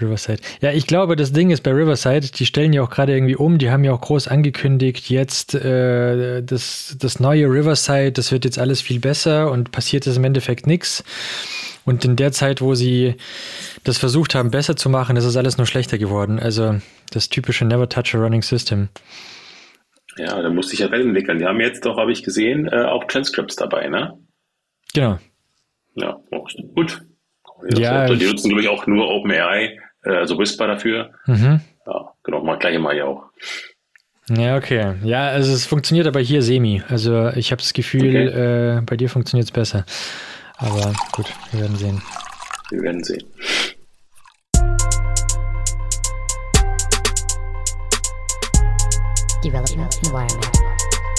Riverside. Ja, ich glaube, das Ding ist bei Riverside, die stellen ja auch gerade irgendwie um, die haben ja auch groß angekündigt, jetzt äh, das, das neue Riverside, das wird jetzt alles viel besser und passiert ist im Endeffekt nichts. Und in der Zeit, wo sie das versucht haben, besser zu machen, ist es alles nur schlechter geworden. Also das typische Never Touch a Running System. Ja, da musste ich ja weiterentwickeln. Die haben jetzt doch, habe ich gesehen, äh, auch Transcripts dabei, ne? Genau. Ja, gut. Ja, die nutzen, glaube ich, auch nur OpenAI, also Whisper dafür. Mhm. Ja, genau, mal gleich mal hier auch. Ja, okay. Ja, also es funktioniert aber hier semi. Also ich habe das Gefühl, okay. äh, bei dir funktioniert es besser. Aber gut, wir werden sehen. Wir werden sehen. Development environment.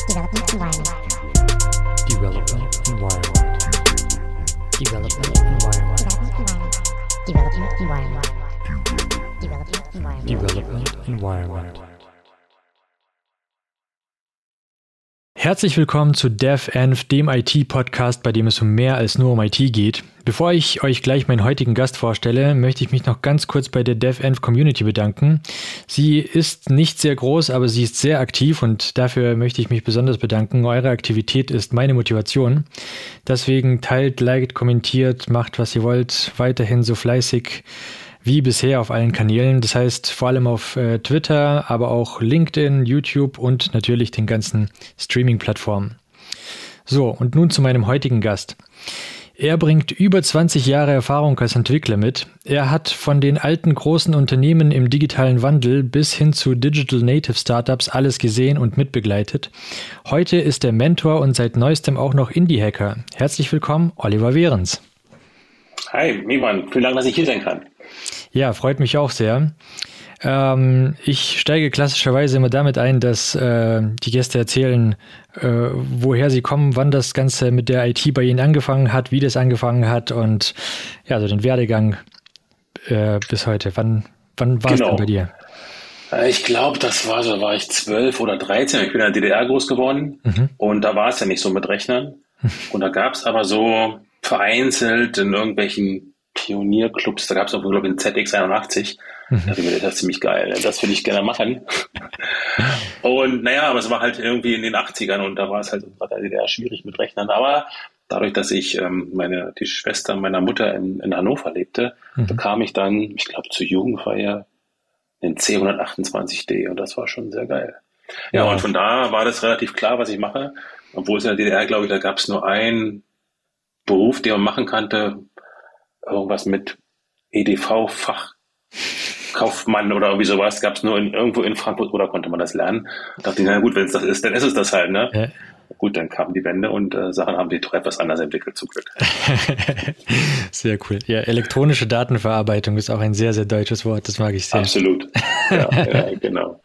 Development environment. Development environment. Development environment. Development environment. Development environment. Herzlich willkommen zu DevEnv, dem IT-Podcast, bei dem es um mehr als nur um IT geht. Bevor ich euch gleich meinen heutigen Gast vorstelle, möchte ich mich noch ganz kurz bei der DevEnv Community bedanken. Sie ist nicht sehr groß, aber sie ist sehr aktiv und dafür möchte ich mich besonders bedanken. Eure Aktivität ist meine Motivation. Deswegen teilt, liked, kommentiert, macht was ihr wollt, weiterhin so fleißig wie bisher auf allen Kanälen. Das heißt vor allem auf äh, Twitter, aber auch LinkedIn, YouTube und natürlich den ganzen Streaming-Plattformen. So, und nun zu meinem heutigen Gast. Er bringt über 20 Jahre Erfahrung als Entwickler mit. Er hat von den alten großen Unternehmen im digitalen Wandel bis hin zu Digital Native Startups alles gesehen und mitbegleitet. Heute ist er Mentor und seit neuestem auch noch Indie-Hacker. Herzlich willkommen, Oliver Wehrens. Hi, Miman, vielen Dank, dass ich hier sein kann. Ja, freut mich auch sehr. Ähm, ich steige klassischerweise immer damit ein, dass äh, die Gäste erzählen, äh, woher sie kommen, wann das Ganze mit der IT bei ihnen angefangen hat, wie das angefangen hat und ja, so den Werdegang äh, bis heute. Wann, wann war es genau. denn bei dir? Äh, ich glaube, das war so, war ich zwölf oder dreizehn. Ich bin in der DDR groß geworden mhm. und da war es ja nicht so mit Rechnern. Und da gab es aber so vereinzelt in irgendwelchen Pionierclubs, da gab es auch, glaube ich, einen ZX81. Mhm. Da mir das ziemlich geil. Das würde ich gerne machen. und naja, aber es war halt irgendwie in den 80ern und da war es halt war da schwierig mit Rechnern. Aber dadurch, dass ich ähm, meine, die Schwester meiner Mutter in, in Hannover lebte, mhm. bekam ich dann, ich glaube, zur Jugendfeier den C128D und das war schon sehr geil. Ja, ja, und von da war das relativ klar, was ich mache. Obwohl es in der DDR, glaube ich, da gab es nur einen Beruf, den man machen konnte, irgendwas mit EDV-Fachkaufmann oder irgendwie sowas, gab es nur in, irgendwo in Frankfurt oder konnte man das lernen. Da dachte ich, na gut, wenn es das ist, dann ist es das halt, ne? Ja. Gut, dann kamen die Wände und äh, Sachen haben sich doch etwas anders entwickelt, zum Glück. sehr cool. Ja, elektronische Datenverarbeitung ist auch ein sehr, sehr deutsches Wort, das mag ich sehr. Absolut. Ja, ja genau.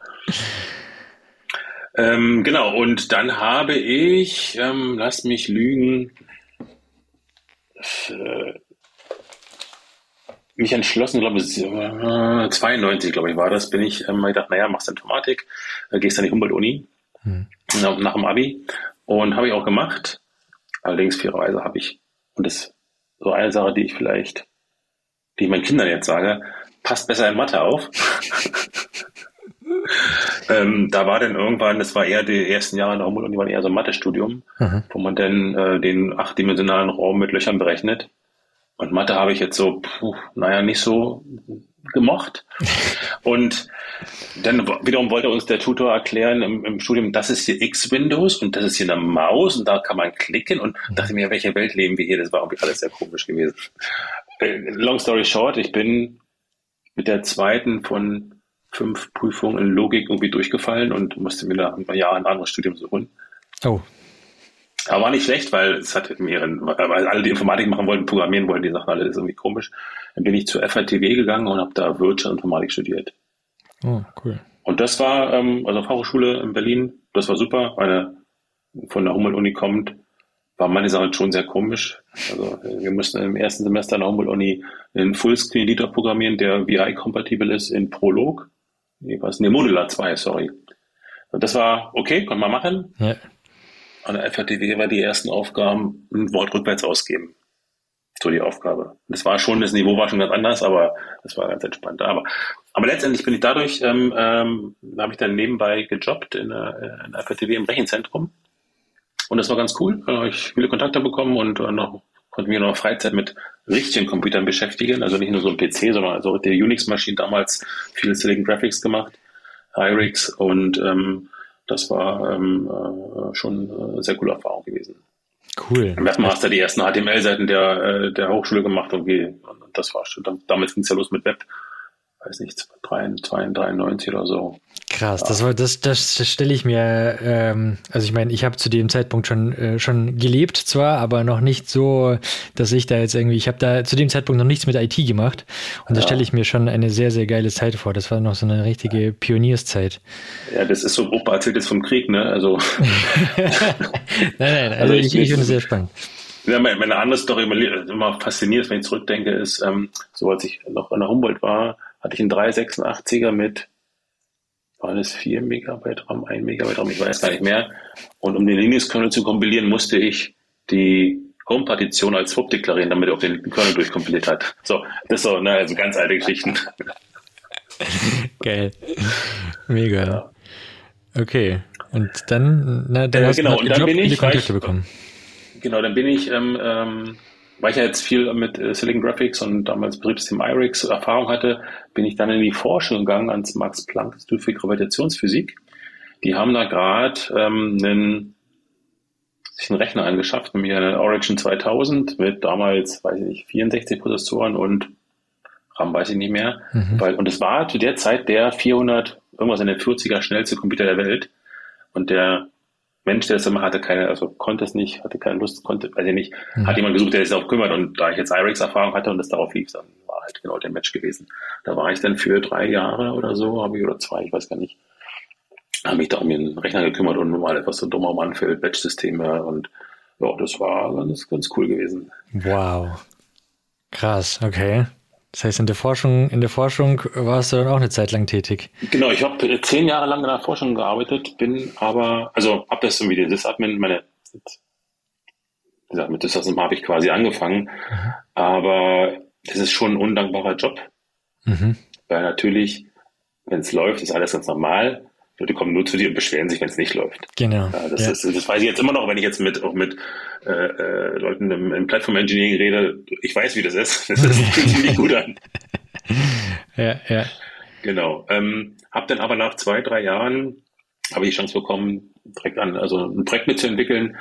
Ähm, genau, und dann habe ich, ähm, lass mich lügen, äh, mich entschlossen, glaube ich, 92, glaube ich, war das, bin ich ähm, gedacht, naja, machst Informatik, äh, gehst an die Humboldt-Uni hm. nach, nach dem Abi und habe ich auch gemacht. Allerdings fairerweise habe ich, und das ist so eine Sache, die ich vielleicht, die ich meinen Kindern jetzt sage, passt besser in Mathe auf. ähm, da war dann irgendwann, das war eher die ersten Jahre in der Humboldt-Uni, waren eher so ein Mathestudium, mhm. wo man dann äh, den achtdimensionalen Raum mit Löchern berechnet. Und Mathe habe ich jetzt so, puh, naja, nicht so gemocht. Und dann wiederum wollte uns der Tutor erklären im, im Studium, das ist hier X-Windows und das ist hier eine Maus und da kann man klicken und dachte mir, welche Welt leben wir hier? Das war irgendwie alles sehr komisch gewesen. Äh, long story short, ich bin mit der zweiten von fünf Prüfungen in Logik irgendwie durchgefallen und musste mir nach ein paar Jahren ein anderes Studium suchen. Oh. Aber war nicht schlecht, weil es hat mehreren, weil alle, die Informatik machen wollten, programmieren wollten, die Sachen alle, das ist irgendwie komisch. Dann bin ich zur FATW gegangen und habe da Wirtschaftsinformatik studiert. Oh, cool. Und das war, ähm, also Fachhochschule in Berlin, das war super. Eine von der Humboldt-Uni kommt, war meine Sache schon sehr komisch. Also wir mussten im ersten Semester an der Humboldt-Uni einen Fullscreen-Editor programmieren, der VI-kompatibel ist in Prolog. Nee, was? Nee, Modular 2, sorry. Und das war okay, konnte man machen. Ja an der FATW war die ersten Aufgaben ein Wort rückwärts ausgeben. so die Aufgabe. Das war schon, das Niveau war schon ganz anders, aber das war ganz entspannt. Aber, aber letztendlich bin ich dadurch, ähm, ähm, habe ich dann nebenbei gejobbt in der, in der FRTW im Rechenzentrum. Und das war ganz cool. Ich viele Kontakte bekommen und äh, noch, konnte mich noch Freizeit mit richtigen Computern beschäftigen. Also nicht nur so ein PC, sondern also der Unix-Maschinen damals viele Silicon Graphics gemacht, iRigs und ähm, das war ähm, äh, schon eine sehr coole Erfahrung gewesen. Cool. Im Webmaster die ersten HTML-Seiten der, äh, der Hochschule gemacht und, und das war schon, damals ging es ja los mit Web, weiß nicht, 93 oder so. Krass, das, war, das, das, das stelle ich mir, ähm, also ich meine, ich habe zu dem Zeitpunkt schon, äh, schon gelebt zwar, aber noch nicht so, dass ich da jetzt irgendwie, ich habe da zu dem Zeitpunkt noch nichts mit IT gemacht und ja. da stelle ich mir schon eine sehr, sehr geile Zeit vor. Das war noch so eine richtige Pionierszeit. Ja, das ist so, Opa erzählt jetzt vom Krieg, ne? Also. nein, nein, also, also ich, ich, ich finde es sehr spannend. Ja, meine, meine andere Story immer, immer fasziniert, wenn ich zurückdenke, ist, ähm, so als ich noch an der Humboldt war, hatte ich einen 386er mit waren es 4 Megabyte RAM, 1 Megabyte RAM, ich weiß gar nicht mehr. Und um den Linux-Kernel zu kompilieren, musste ich die Home-Partition als FUB deklarieren, damit er auch den Kernel durchkompiliert hat. So, das so, ne, also ganz alte Geschichten. Geil. Mega. Ja. Okay. Und dann, na, dann äh, hast genau, du und dann bin ich, Kontakte bekommen. Genau, dann bin ich ähm, ähm, weil ich ja jetzt viel mit äh, Silicon Graphics und damals Betriebssystem IRIX Erfahrung hatte, bin ich dann in die Forschung gegangen ans Max Planck Institut für Gravitationsphysik. Die haben da gerade ähm, einen, sich einen Rechner angeschafft, nämlich einen Origin 2000 mit damals, weiß ich nicht, 64 Prozessoren und RAM weiß ich nicht mehr. Mhm. Weil, und es war zu der Zeit der 400, irgendwas in den 40er schnellste Computer der Welt. Und der Mensch, der das immer hatte, keine, also konnte es nicht, hatte keine Lust, konnte, weiß ich nicht, mhm. hat jemand gesucht, der sich darauf kümmert. Und da ich jetzt IRIX-Erfahrung hatte und es darauf lief, dann war halt genau der Match gewesen. Da war ich dann für drei Jahre oder so, habe ich, oder zwei, ich weiß gar nicht, habe mich da um den Rechner gekümmert und mal etwas so dummer Mann für Batch-Systeme und ja, das war ganz, ganz cool gewesen. Wow. Krass, okay. Das heißt, in der Forschung, in der Forschung warst du dann auch eine Zeit lang tätig. Genau, ich habe zehn Jahre lang in der Forschung gearbeitet, bin aber, also habe das so wie der Sysadmin, meine, wie gesagt, mit Sysadmin habe ich quasi angefangen, mhm. aber das ist schon ein undankbarer Job, mhm. weil natürlich, wenn es läuft, ist alles ganz normal. Leute kommen nur zu dir und beschweren sich, wenn es nicht läuft. Genau. Ja, das, ja. Ist, das weiß ich jetzt immer noch, wenn ich jetzt mit auch mit äh, äh, Leuten im, im Platform Engineering rede. Ich weiß, wie das ist. Das, das fühlt sich nicht gut an. Ja, ja. Genau. Ähm, hab dann aber nach zwei, drei Jahren habe ich die Chance bekommen, direkt an, also ein Projekt mitzuentwickeln.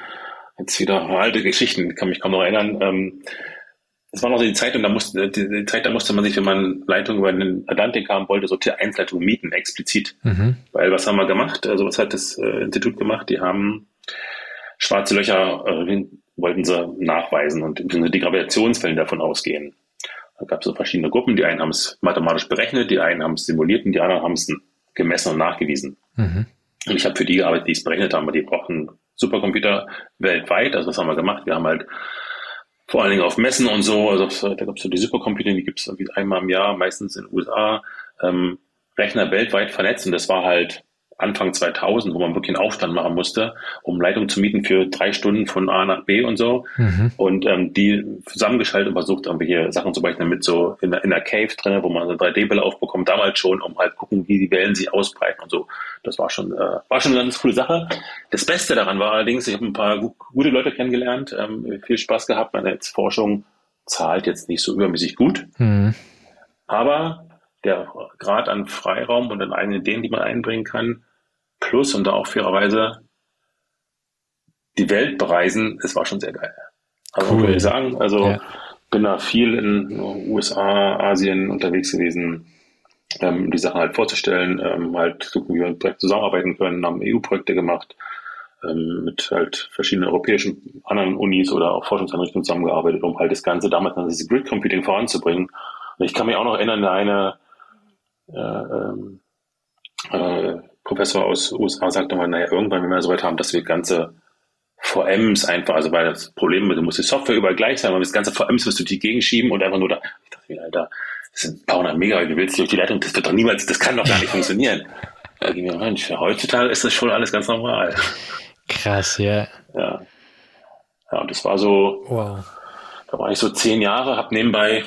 Jetzt wieder alte Geschichten, kann mich kaum noch erinnern. Ähm, es war noch so die Zeit und da musste, die, die, Zeit, da musste man sich, wenn man Leitung über den Atlantik haben wollte, so Tier 1 Leitung mieten, explizit. Mhm. Weil was haben wir gemacht? Also was hat das äh, Institut gemacht? Die haben schwarze Löcher, äh, wollten sie nachweisen und die Gravitationswellen davon ausgehen. Da gab es so verschiedene Gruppen. Die einen haben es mathematisch berechnet, die einen haben es simuliert und die anderen haben es gemessen und nachgewiesen. Mhm. Und ich habe für die gearbeitet, die es berechnet haben, die brauchen Supercomputer weltweit. Also was haben wir gemacht? Wir haben halt vor allen Dingen auf Messen und so, also da gab es so die Supercomputer, die gibt es einmal im Jahr, meistens in den USA, ähm, Rechner weltweit vernetzt. Und das war halt Anfang 2000, wo man wirklich einen Aufstand machen musste, um Leitung zu mieten für drei Stunden von A nach B und so. Mhm. Und ähm, die zusammengeschaltet und versucht, irgendwelche Sachen zu berechnen mit so in der, in der Cave drin, wo man so 3D-Bilder aufbekommt, damals schon, um halt gucken, wie die Wellen sich ausbreiten und so. Das war schon, äh, war schon eine ganz coole Sache. Das Beste daran war allerdings, ich habe ein paar gute Leute kennengelernt, ähm, viel Spaß gehabt. Meine Forschung zahlt jetzt nicht so übermäßig gut. Mhm. Aber der Grad an Freiraum und an eigenen Ideen, die man einbringen kann, plus und da auch fairerweise die Welt bereisen, es war schon sehr geil. Also cool. würde ich sagen, also ja. bin da viel in USA, Asien unterwegs gewesen, ähm, die Sachen halt vorzustellen, ähm, halt zu, wie wir direkt zusammenarbeiten können, haben EU-Projekte gemacht, ähm, mit halt verschiedenen europäischen anderen Unis oder auch Forschungseinrichtungen zusammengearbeitet, um halt das Ganze damals dann dieses Grid Computing voranzubringen. Und ich kann mich auch noch erinnern, eine äh, ähm, äh, Professor aus USA sagte mal, naja, irgendwann, wenn wir so weit haben, dass wir ganze VMs einfach, also weil das Problem ist, du musst die Software überall gleich sein, aber das ganze VMs wirst du die gegenschieben und einfach nur da, ich dachte mir, Alter, das sind ein paar hundert Megabyte, du willst durch die Leitung, das wird doch niemals, das kann doch gar nicht funktionieren. Da ging mir, Mensch, heutzutage ist das schon alles ganz normal. Krass, ja. Ja. Ja, und das war so, wow Da war ich so zehn Jahre, habe nebenbei,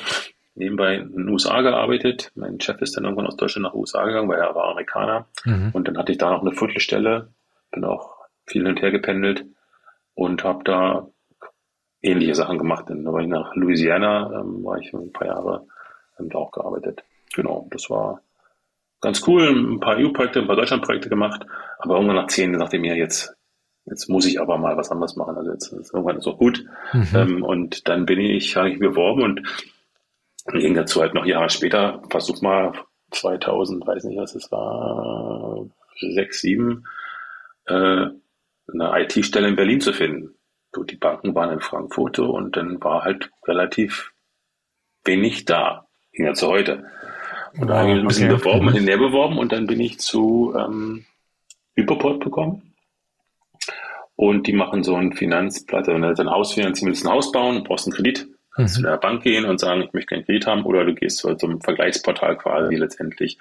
nebenbei in den USA gearbeitet. Mein Chef ist dann irgendwann aus Deutschland nach USA gegangen, weil er war Amerikaner. Mhm. Und dann hatte ich da noch eine Viertelstelle, bin auch viel hin und her gependelt und habe da ähnliche Sachen gemacht. Dann war ich nach Louisiana, ähm, war ich ein paar Jahre, haben da auch gearbeitet. Genau, das war ganz cool, ein paar EU-Projekte, ein paar Deutschland-Projekte gemacht, aber irgendwann nach zehn dachte ich mir, jetzt, jetzt muss ich aber mal was anderes machen. Also jetzt ist irgendwann ist auch gut. Mhm. Ähm, und dann bin ich, habe ich beworben und ging dazu halt noch Jahre später, versuch mal 2000, weiß nicht, was es war, sechs, sieben, äh, eine IT-Stelle in Berlin zu finden. So, die Banken waren in Frankfurt und dann war halt relativ wenig da. Ging ja zu heute. Und da habe ich ein bisschen okay. beworben, ein bisschen näher beworben und dann bin ich zu ähm, Hyperport bekommen. Und die machen so einen Finanzplatz, wenn du ein Haus finanzieren willst, ein Haus bauen, brauchst einen Kredit, kannst mhm. zu der Bank gehen und sagen, ich möchte keinen Kredit haben, oder du gehst zu einem Vergleichsportal quasi letztendlich.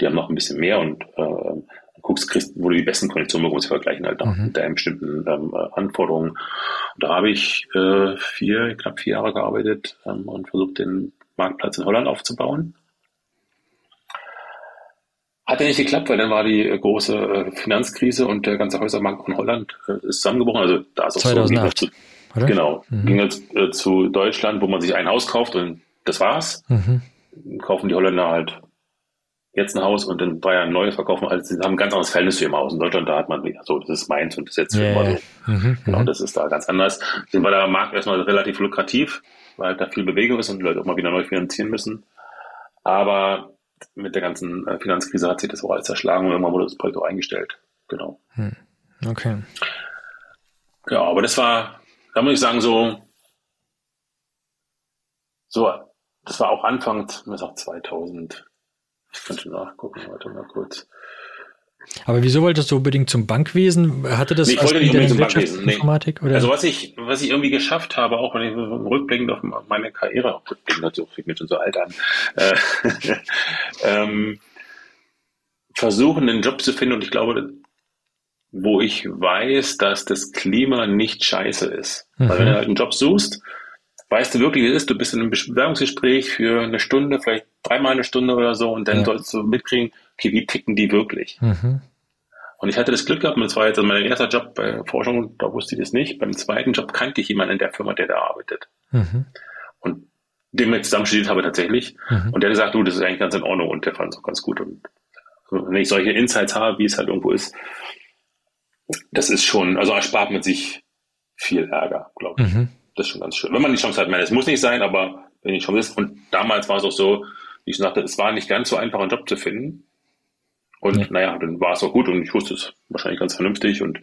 Die haben noch ein bisschen mehr und äh, guckst, kriegst, wo du die besten Konditionen bekommst, vergleichen halt mhm. mit deinen bestimmten ähm, Anforderungen. Und da habe ich äh, vier, knapp vier Jahre gearbeitet ähm, und versucht, den Marktplatz in Holland aufzubauen. Hat ja nicht geklappt, weil dann war die äh, große äh, Finanzkrise und der ganze Häusermarkt von Holland äh, ist zusammengebrochen. Also da ist auch 2008, so, oder? Genau. Mhm. Ging jetzt äh, zu Deutschland, wo man sich ein Haus kauft und das war's. Mhm. Kaufen die Holländer halt jetzt ein Haus und in Bayern ein neues verkaufen. Also sie haben ein ganz anderes Verhältnis zu ihrem Haus. In Deutschland, da hat man, so, das ist meins und das ist jetzt yeah. immer so. Mhm. Genau, mhm. das ist da ganz anders. Deswegen war der Markt erstmal relativ lukrativ, weil halt da viel Bewegung ist und die Leute auch mal wieder neu finanzieren müssen. Aber mit der ganzen äh, Finanzkrise hat sich das auch alles zerschlagen und irgendwann wurde das Projekt auch eingestellt. Genau. Hm. Okay. Ja, aber das war, da muss ich sagen, so, so, das war auch Anfang, was auch 2000, ich könnte nachgucken, warte mal kurz. Aber wieso wolltest du unbedingt zum Bankwesen? Hatte das nee, ich wollte nicht unbedingt zum Bankwesen. Nee. Oder? Also was ich, was ich irgendwie geschafft habe, auch wenn ich rückblickend auf meine Karriere, rückblickend dazu, fängt mir schon so alt an, äh, ähm, versuchen, einen Job zu finden und ich glaube, wo ich weiß, dass das Klima nicht scheiße ist. Mhm. Weil wenn du halt einen Job suchst, weißt du wirklich, wie es ist, du bist in einem Bewerbungsgespräch für eine Stunde, vielleicht dreimal eine Stunde oder so und dann ja. sollst du mitkriegen, okay, wie ticken die wirklich? Mhm. Und ich hatte das Glück gehabt, und das war jetzt mein erster Job bei Forschung, da wusste ich das nicht. Beim zweiten Job kannte ich jemanden in der Firma, der da arbeitet. Mhm. Und den wir zusammen studiert habe tatsächlich. Mhm. Und der hat gesagt, du, das ist eigentlich ganz in Ordnung und der fand es auch ganz gut. Und wenn ich solche Insights habe, wie es halt irgendwo ist, das ist schon, also erspart mit sich viel Ärger, glaube ich. Mhm. Das ist schon ganz schön. Wenn man die Chance hat, man, es muss nicht sein, aber wenn die Chance ist, und damals war es auch so, wie ich sagte, es war nicht ganz so einfach, einen Job zu finden. Und ja. naja, dann war es auch gut und ich wusste es wahrscheinlich ganz vernünftig und,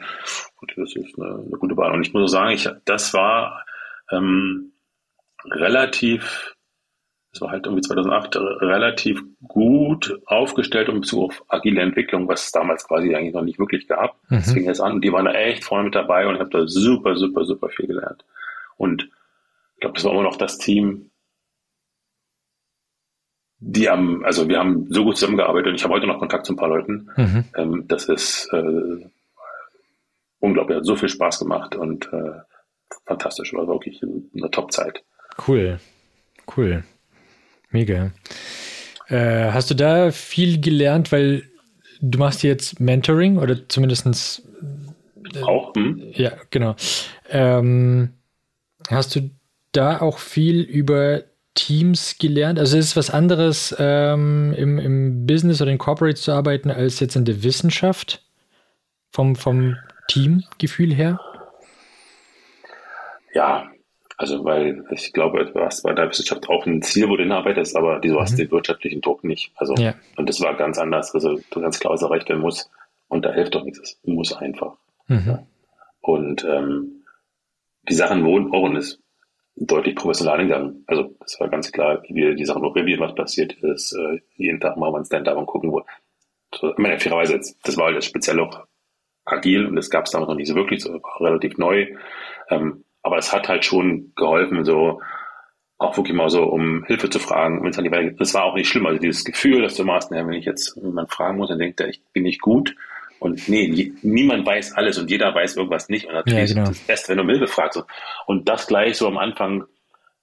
und das ist eine, eine, gute Wahl. Und ich muss sagen, ich, das war ähm, relativ, das war halt irgendwie 2008, relativ gut aufgestellt in Bezug auf agile Entwicklung, was es damals quasi eigentlich noch nicht wirklich gab. Mhm. Das fing jetzt an und die waren da echt vorne mit dabei und ich habe da super, super, super viel gelernt. Und ich glaube, das war immer noch das Team, die haben, also wir haben so gut zusammengearbeitet und ich habe heute noch Kontakt zu ein paar Leuten. Mhm. Ähm, das ist äh, unglaublich, hat so viel Spaß gemacht und äh, fantastisch, war wirklich eine Top-Zeit. Cool, cool, mega. Äh, hast du da viel gelernt, weil du machst jetzt Mentoring oder zumindestens äh, auch? Hm? Ja, genau. Ähm, hast du da auch viel über Teams gelernt? Also ist es was anderes, ähm, im, im Business oder in Corporates zu arbeiten, als jetzt in der Wissenschaft? Vom, vom Teamgefühl her? Ja, also weil ich glaube, du hast bei der Wissenschaft auch ein Ziel, wo du hinarbeitest, aber du hast mhm. den wirtschaftlichen Druck nicht. Also ja. und das war ganz anders. Also du ganz klar, was erreicht werden muss. Und da hilft doch nichts. Es muss einfach. Mhm. Ja. Und ähm, die Sachen wurden auch und es deutlich professionell angegangen. Also es war ganz klar, wie wir die Sachen noch revieren, was passiert ist. Äh, jeden Tag machen wir ein Stand-up und gucken, wo. So, ich meine, fairerweise, das war halt speziell auch agil und das gab es damals noch nicht so wirklich, so relativ neu. Ähm, aber es hat halt schon geholfen, so auch wirklich mal so um Hilfe zu fragen, wenn es Das war auch nicht schlimm. Also dieses Gefühl, dass du machst, wenn ich jetzt jemand fragen muss, dann denkt er, ich bin nicht gut. Und nee, niemand weiß alles und jeder weiß irgendwas nicht. Und natürlich ja, genau. ist es best, wenn du Hilfe fragst. Und das gleich so am Anfang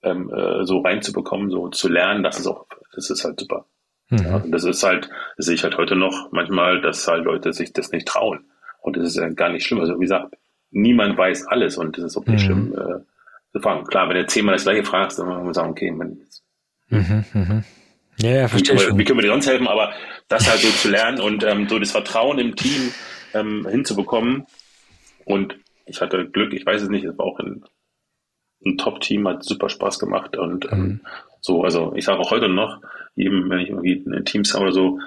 ähm, äh, so reinzubekommen, so zu lernen, das ist auch, das ist halt super. Mhm. Ja, und das ist halt, das sehe ich halt heute noch manchmal, dass halt Leute sich das nicht trauen. Und das ist ja gar nicht schlimm. Also wie gesagt, niemand weiß alles und das ist auch nicht mhm. schlimm äh, zu fragen. Klar, wenn du zehnmal das gleiche fragst, dann muss man sagen, okay, man, mhm, mhm. Ja, ja, verstehe wie, schon. wie können wir dir sonst helfen? Aber das halt so zu lernen und ähm, so das Vertrauen im Team ähm, hinzubekommen. Und ich hatte Glück, ich weiß es nicht, es war auch ein, ein Top-Team, hat super Spaß gemacht und ähm, mhm. so, also ich sage auch heute noch, eben wenn ich irgendwie in Teams habe oder so,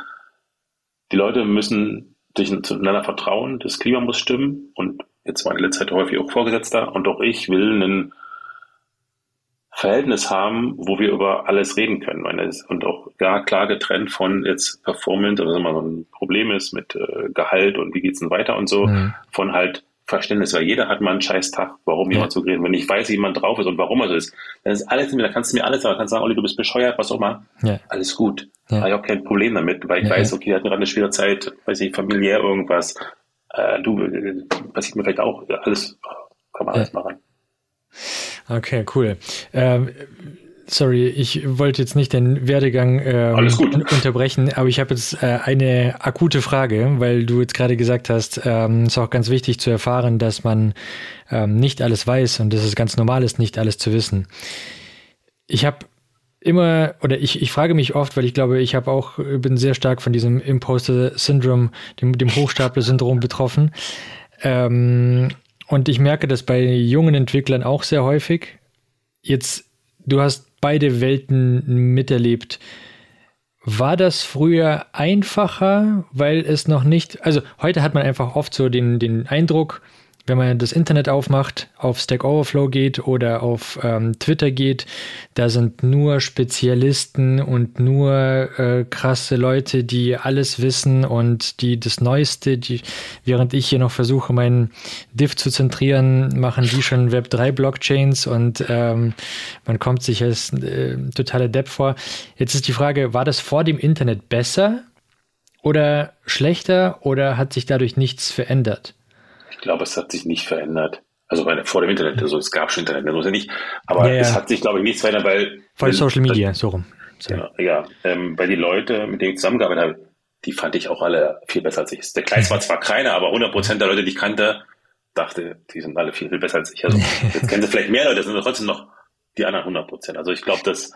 die Leute müssen sich zueinander vertrauen, das Klima muss stimmen und jetzt war in letzter Zeit häufig auch Vorgesetzter und auch ich will ein Verhältnis haben, wo wir über alles reden können und auch gar klar getrennt von jetzt Performance oder wenn mal so ein Problem ist mit äh, Gehalt und wie geht's denn weiter und so, mhm. von halt Verständnis, weil jeder hat mal einen scheiß Tag, warum ja. jemand so reden. Wenn ich weiß, wie jemand drauf ist und warum er so ist, dann ist alles, da kannst du mir alles sagen, kannst sagen, Olli, du bist bescheuert, was auch immer. Ja. Alles gut. Ja. Habe ich auch kein Problem damit, weil ich ja, weiß, okay, er hat gerade eine schwere Zeit, weiß ich, familiär irgendwas. Äh, du, äh, passiert mir vielleicht auch, alles, kann man alles machen. Okay, cool. Ähm, Sorry, ich wollte jetzt nicht den Werdegang ähm, unterbrechen, aber ich habe jetzt äh, eine akute Frage, weil du jetzt gerade gesagt hast, ähm, es ist auch ganz wichtig zu erfahren, dass man ähm, nicht alles weiß und dass es ganz normal ist, nicht alles zu wissen. Ich habe immer, oder ich, ich frage mich oft, weil ich glaube, ich habe auch, bin sehr stark von diesem Imposter-Syndrom, dem, dem Hochstapler-Syndrom betroffen. Ähm, und ich merke das bei jungen Entwicklern auch sehr häufig. Jetzt, du hast beide Welten miterlebt. War das früher einfacher, weil es noch nicht, also heute hat man einfach oft so den, den Eindruck, wenn man das Internet aufmacht, auf Stack Overflow geht oder auf ähm, Twitter geht, da sind nur Spezialisten und nur äh, krasse Leute, die alles wissen und die das Neueste, die, während ich hier noch versuche, meinen Diff zu zentrieren, machen die schon Web3 Blockchains und ähm, man kommt sich als äh, totaler Depp vor. Jetzt ist die Frage, war das vor dem Internet besser oder schlechter oder hat sich dadurch nichts verändert? Ich glaube, es hat sich nicht verändert. Also meine, vor dem Internet, also es gab schon Internet, das ja nicht. Aber ja, ja. es hat sich, glaube ich, nichts verändert, weil. Vor Social Media, so rum. So. Ja, ja ähm, weil die Leute, mit denen ich zusammengearbeitet habe, die fand ich auch alle viel besser als ich. Der Kleid war zwar keiner, aber 100 Prozent der Leute, die ich kannte, dachte, die sind alle viel, viel besser als ich. Also jetzt kennen sie vielleicht mehr Leute, das sind trotzdem noch die anderen 100 Prozent. Also ich glaube, das,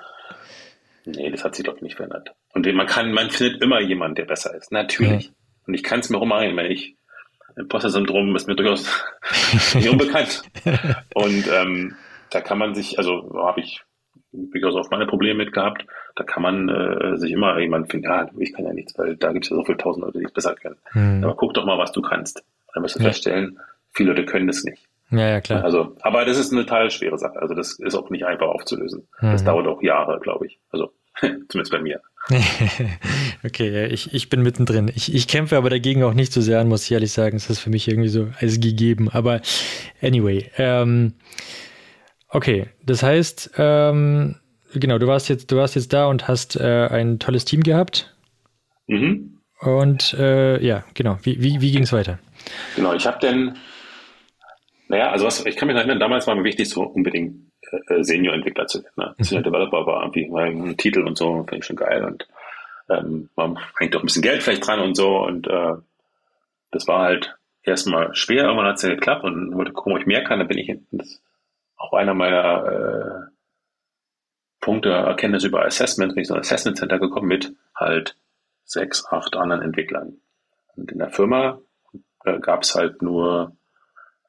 nee, das hat sich doch nicht verändert. Und man kann, man findet immer jemanden, der besser ist. Natürlich. Mhm. Und ich kann es mir rummachen, wenn ich Imposter-Syndrom ist mir durchaus unbekannt. Und ähm, da kann man sich, also habe ich durchaus auch meine Probleme mit gehabt, da kann man äh, sich immer jemand finden, ja, ich kann ja nichts, weil da gibt es ja so viele tausend Leute, die es besser können. Hm. Aber guck doch mal, was du kannst. Dann wirst du ja. feststellen, viele Leute können das nicht. Ja, ja, klar. Also, aber das ist eine total schwere Sache. Also das ist auch nicht einfach aufzulösen. Mhm. Das dauert auch Jahre, glaube ich. Also zumindest bei mir. okay, ich, ich bin mittendrin. Ich, ich kämpfe aber dagegen auch nicht so sehr an, muss ich ehrlich sagen. Es ist für mich irgendwie so als gegeben. Aber anyway. Ähm, okay, das heißt, ähm, genau, du warst jetzt, du warst jetzt da und hast äh, ein tolles Team gehabt. Mhm. Und äh, ja, genau. Wie, wie, wie ging es weiter? Genau, ich habe dann, naja, also was, ich kann mich erinnern, damals war mir wichtig, so unbedingt äh, Senior-Entwickler zu werden. Ne? Mhm. Senior Developer war irgendwie ein Titel und so, finde ich schon geil und ähm, man hängt doch ein bisschen Geld vielleicht dran und so und äh, das war halt erstmal schwer, irgendwann hat es ja geklappt und wollte gucken, ob ich mehr kann, dann bin ich auch einer meiner äh, Punkte Erkenntnis über Assessment, bin ich so ein Assessment Center gekommen mit halt sechs, acht anderen Entwicklern. Und in der Firma äh, gab es halt nur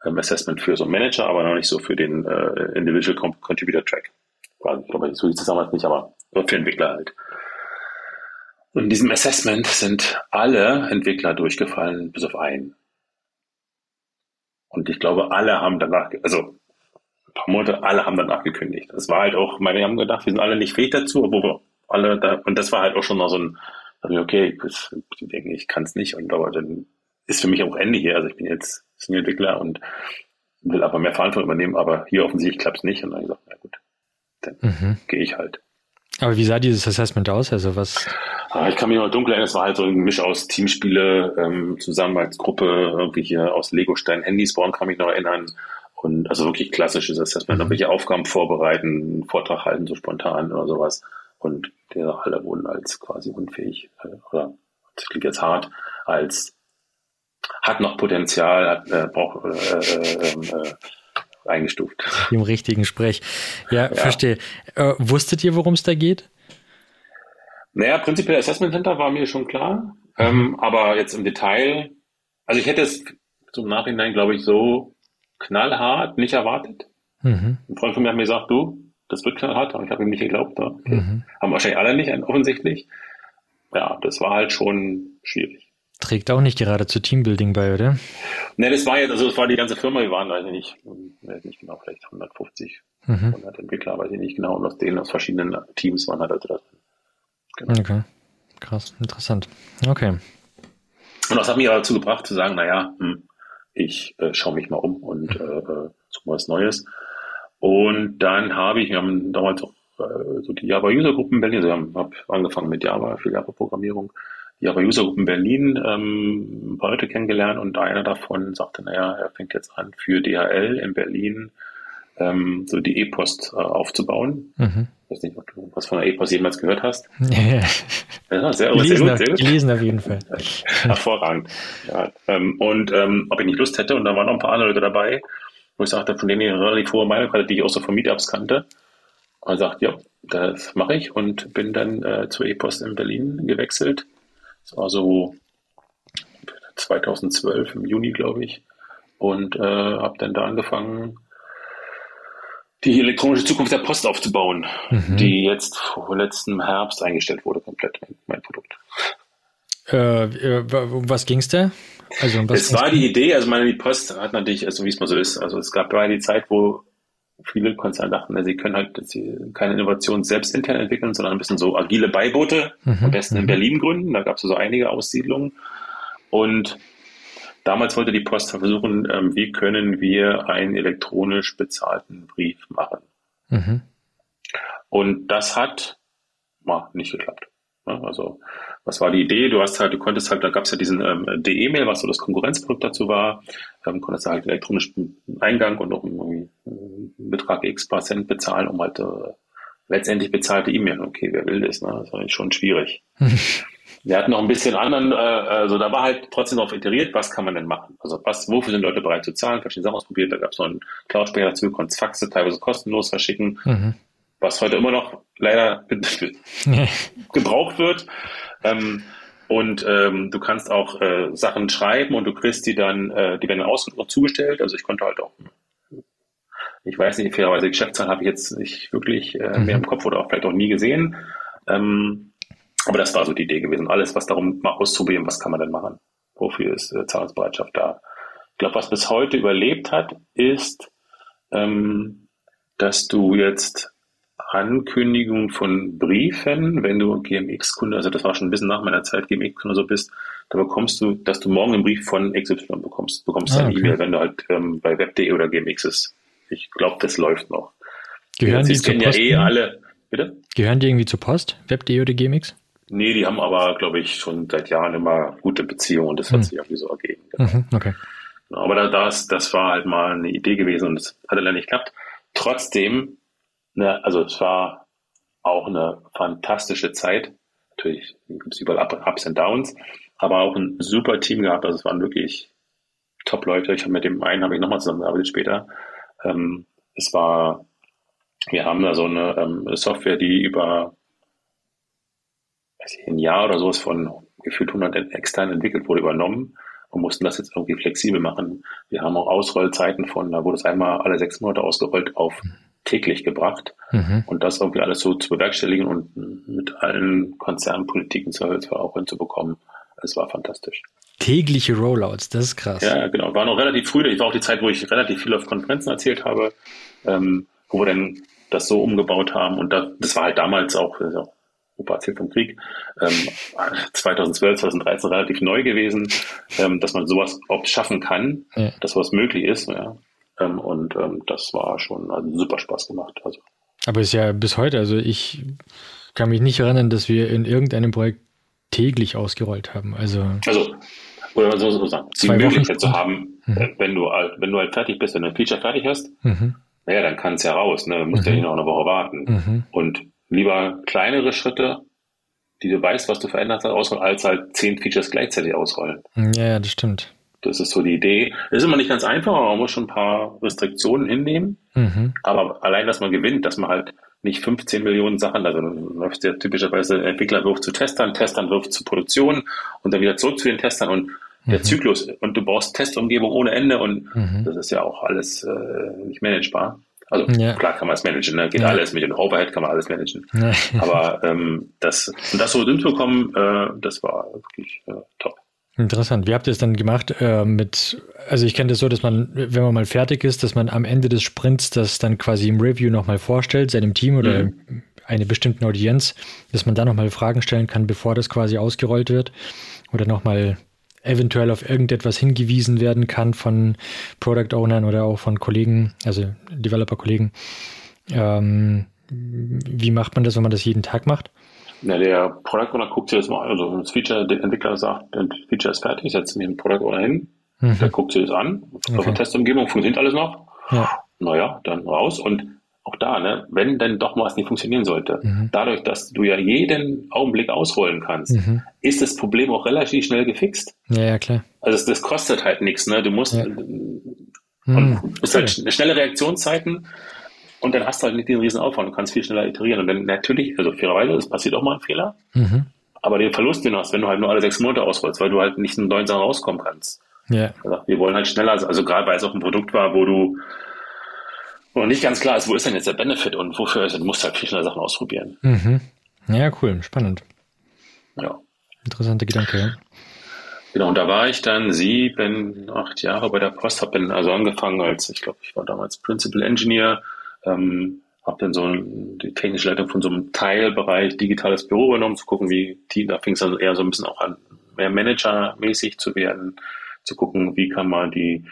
ähm, Assessment für so einen Manager, aber noch nicht so für den äh, Individual Contributor Track. Ich glaube, so hieß es damals nicht, aber für Entwickler halt. Und in diesem Assessment sind alle Entwickler durchgefallen, bis auf einen. Und ich glaube, alle haben danach, also ein paar Monate, alle haben danach gekündigt. Das war halt auch, meine haben gedacht, wir sind alle nicht fähig dazu, obwohl wir alle da, und das war halt auch schon noch so ein, okay, ich denke, ich kann es nicht, und aber dann ist für mich auch Ende hier. Also ich bin jetzt Senior-Entwickler und will aber mehr Verantwortung übernehmen, aber hier offensichtlich klappt es nicht. Und dann habe ich gesagt, na gut, dann mhm. gehe ich halt. Aber wie sah dieses Assessment aus? Also was? Ah, ich kann mich noch dunkel erinnern, es war halt so ein Misch aus Teamspiele, ähm, zusammen als Gruppe, irgendwie hier aus Lego-Stein Handys bauen, kann mich noch erinnern. Und also wirklich klassisches Assessment, mhm. welche Aufgaben vorbereiten, einen Vortrag halten, so spontan oder sowas. Und der alle wurden als quasi unfähig, äh, oder das klingt jetzt hart, als hat noch Potenzial, hat, äh, braucht äh, äh, ähm, äh, eingestuft. Im richtigen Sprech. Ja, ja. verstehe. Äh, wusstet ihr, worum es da geht? Naja, prinzipiell Assessment Center war mir schon klar. Ähm, mhm. Ähm, aber jetzt im Detail, also ich hätte es zum Nachhinein, glaube ich, so knallhart nicht erwartet. Mhm. Ein Freund von mir hat mir gesagt, du, das wird knallhart, aber ich habe ihm nicht geglaubt. Ne? Mhm. Haben wahrscheinlich alle nicht, offensichtlich. Ja, das war halt schon schwierig. Trägt auch nicht gerade zu Teambuilding bei, oder? Ne, das war jetzt, also das war die ganze Firma, wir waren, weiß ich nicht, weiß nicht genau, vielleicht 150, mhm. 100 Entwickler, weiß ich nicht genau, und aus denen aus verschiedenen Teams waren halt also das. Genau. Okay. Krass, interessant. Okay. Und das hat mich aber dazu gebracht zu sagen, naja, hm, ich äh, schaue mich mal um und äh, äh, suche mal was Neues. Und dann habe ich, wir haben damals auch äh, so die Java User Gruppen Berlin, also ich habe angefangen mit Java, viel Java Programmierung, die Java User Gruppen Berlin ähm, ein paar Leute kennengelernt und einer davon sagte, naja, er fängt jetzt an für DHL in Berlin ähm, so die E-Post äh, aufzubauen. Mhm. Ich weiß nicht, ob du was von der E-Post jemals gehört hast. ja, sehr, gelesen, sehr gut. Gelesen auf jeden Fall. Hervorragend. Ja, ähm, und ähm, ob ich nicht Lust hätte, und da waren noch ein paar andere Leute dabei, wo ich sagte, von denen ich eine relativ hohe Meinung hatte, die ich auch so von Meetups kannte. Und er sagt, ja, das mache ich und bin dann äh, zur E-Post in Berlin gewechselt. Das war so 2012 im Juni, glaube ich. Und äh, habe dann da angefangen, die elektronische Zukunft der Post aufzubauen, mhm. die jetzt vor letzten Herbst eingestellt wurde, komplett mein, Produkt. Äh, äh um was ging es da? Also, um es war die Idee, also meine die Post hat natürlich, also wie es mal so ist, also es gab gerade die Zeit, wo viele Konzerne dachten, sie können halt sie keine Innovation selbst intern entwickeln, sondern ein bisschen so agile Beiboote, mhm. am besten in mhm. Berlin gründen. Da gab es so einige Aussiedlungen. Und damals wollte die Post versuchen, ähm, wie können wir einen elektronisch bezahlten Brief machen. Mhm. Und das hat mal nicht geklappt. Also was war die Idee? Du hast halt, du konntest halt, da gab es ja diesen ähm, DE-Mail, was so das Konkurrenzprodukt dazu war, ähm, konntest halt elektronischen Eingang und noch irgendwie einen Betrag X Prozent bezahlen, um halt äh, letztendlich bezahlte E-Mail. Okay, wer will das? Ne? Das ist eigentlich schon schwierig. Wir hatten noch ein bisschen anderen, äh, also da war halt trotzdem darauf iteriert, was kann man denn machen? Also was, wofür sind Leute bereit zu zahlen? Verschiedene Sachen ausprobiert, da gab es noch einen Cloud-Speicher dazu, konntest Faxe teilweise kostenlos verschicken. Mhm was heute immer noch leider gebraucht wird. Ähm, und ähm, du kannst auch äh, Sachen schreiben und du kriegst die dann, äh, die werden aus und zugestellt. Also ich konnte halt auch, ich weiß nicht, fairerweise Geschäftszahlen habe ich jetzt nicht wirklich äh, mehr mhm. im Kopf oder auch vielleicht auch nie gesehen. Ähm, aber das war so die Idee gewesen. Alles, was darum mal auszuprobieren, was kann man denn machen? Wofür ist äh, Zahlungsbereitschaft da? Ich glaube, was bis heute überlebt hat, ist, ähm, dass du jetzt Ankündigung von Briefen, wenn du GMX-Kunde, also das war schon ein bisschen nach meiner Zeit GMX-Kunde so bist, da bekommst du, dass du morgen einen Brief von XY bekommst. Du bekommst ah, eine okay. E-Mail, wenn du halt ähm, bei web.de oder GMX ist. Ich glaube, das läuft noch. Gehören die, die zur Post? Ja eh alle. Bitte? Gehören die irgendwie zur Post? Web.de oder GMX? Nee, die haben aber, glaube ich, schon seit Jahren immer gute Beziehungen und das hat hm. sich irgendwie so ergeben. Genau. Mhm, okay. Aber das, das war halt mal eine Idee gewesen und es hat leider nicht geklappt. Trotzdem Ne, also es war auch eine fantastische Zeit. Natürlich gibt es überall Ups und Downs, aber auch ein super Team gehabt. Also es waren wirklich Top-Leute. Ich habe mit dem einen habe ich nochmal zusammengearbeitet später. Ähm, es war, wir haben da so eine ähm, Software, die über weiß ich, ein Jahr oder sowas von gefühlt 100 extern entwickelt wurde, übernommen und mussten das jetzt irgendwie flexibel machen. Wir haben auch Ausrollzeiten von, da wurde es einmal alle sechs Monate ausgerollt auf täglich gebracht. Mhm. Und das irgendwie alles so zu bewerkstelligen und mit allen Konzernpolitiken zu auch hinzubekommen, es war fantastisch. Tägliche Rollouts, das ist krass. Ja, genau. War noch relativ früh. Ich war auch die Zeit, wo ich relativ viel auf Konferenzen erzählt habe, ähm, wo wir dann das so umgebaut haben. Und das, das war halt damals auch, also, Opa erzählt vom Krieg, ähm, 2012, 2013 relativ neu gewesen, ähm, dass man sowas auch schaffen kann, ja. dass sowas möglich ist. Ja. Ähm, und ähm, das war schon also super Spaß gemacht. Also. Aber ist ja bis heute, also ich kann mich nicht erinnern, dass wir in irgendeinem Projekt täglich ausgerollt haben. Also, also oder so, so sagen, die Möglichkeit zu haben, mhm. wenn du halt, wenn du halt fertig bist, wenn du ein Feature fertig hast, mhm. naja, dann kann es ja raus, ne? Du musst mhm. ja nicht noch eine Woche warten. Mhm. Und lieber kleinere Schritte, die du weißt, was du verändert hast, ausrollen, als halt zehn Features gleichzeitig ausrollen. Ja, das stimmt. Das ist so die Idee. Das ist immer nicht ganz einfach, aber man muss schon ein paar Restriktionen hinnehmen. Mhm. Aber allein, dass man gewinnt, dass man halt nicht 15 Millionen Sachen, also läuft ja typischerweise Entwickler wirft zu Testern, Testern wirft zu Produktion und dann wieder zurück zu den Testern und der mhm. Zyklus und du brauchst Testumgebung ohne Ende und mhm. das ist ja auch alles äh, nicht managebar. Also ja. klar kann man es managen, ne? geht ja. alles mit dem Overhead kann man alles managen. Ja. Aber ähm, das, das so hinzubekommen, äh, das war wirklich äh, top. Interessant. Wie habt ihr es dann gemacht äh, mit, also ich kenne das so, dass man, wenn man mal fertig ist, dass man am Ende des Sprints das dann quasi im Review nochmal vorstellt, seinem Team oder mhm. einer bestimmten Audienz, dass man da nochmal Fragen stellen kann, bevor das quasi ausgerollt wird oder nochmal eventuell auf irgendetwas hingewiesen werden kann von Product Ownern oder auch von Kollegen, also Developer-Kollegen. Ähm, wie macht man das, wenn man das jeden Tag macht? Na, der Product Owner guckt sich das mal an. Also das Feature, der Entwickler sagt, das Feature ist fertig, setzt mich den Product Owner hin, mhm. der guckt sich das an. Okay. Auf der Testumgebung funktioniert alles noch. Ja. Naja, dann raus. Und auch da, ne, wenn denn doch mal was nicht funktionieren sollte, mhm. dadurch, dass du ja jeden Augenblick ausrollen kannst, mhm. ist das Problem auch relativ schnell gefixt. Ja, ja klar. Also das, das kostet halt nichts, ne? Du musst ja. und mhm. musst halt schnelle Reaktionszeiten und dann hast du halt nicht den riesen Aufwand und kannst viel schneller iterieren. Und dann natürlich, also fairerweise, es passiert auch mal ein Fehler, mhm. aber den Verlust, den du hast, wenn du halt nur alle sechs Monate ausrollst, weil du halt nicht in neuen Sachen rauskommen kannst. Ja. Also wir wollen halt schneller, also gerade weil es auch ein Produkt war, wo du wo nicht ganz klar ist, wo ist denn jetzt der Benefit und wofür ist, du musst halt viel schneller Sachen ausprobieren. Mhm. Ja, cool, spannend. Ja. Interessante Gedanke, ja. Genau, und da war ich dann sieben, acht Jahre bei der Post, habe dann also angefangen als, ich glaube, ich war damals Principal Engineer, ähm, habe dann so die technische Leitung von so einem Teilbereich digitales Büro übernommen, zu gucken, wie Team, da fing es dann eher so ein bisschen auch an, mehr Manager-mäßig zu werden, zu gucken, wie kann man die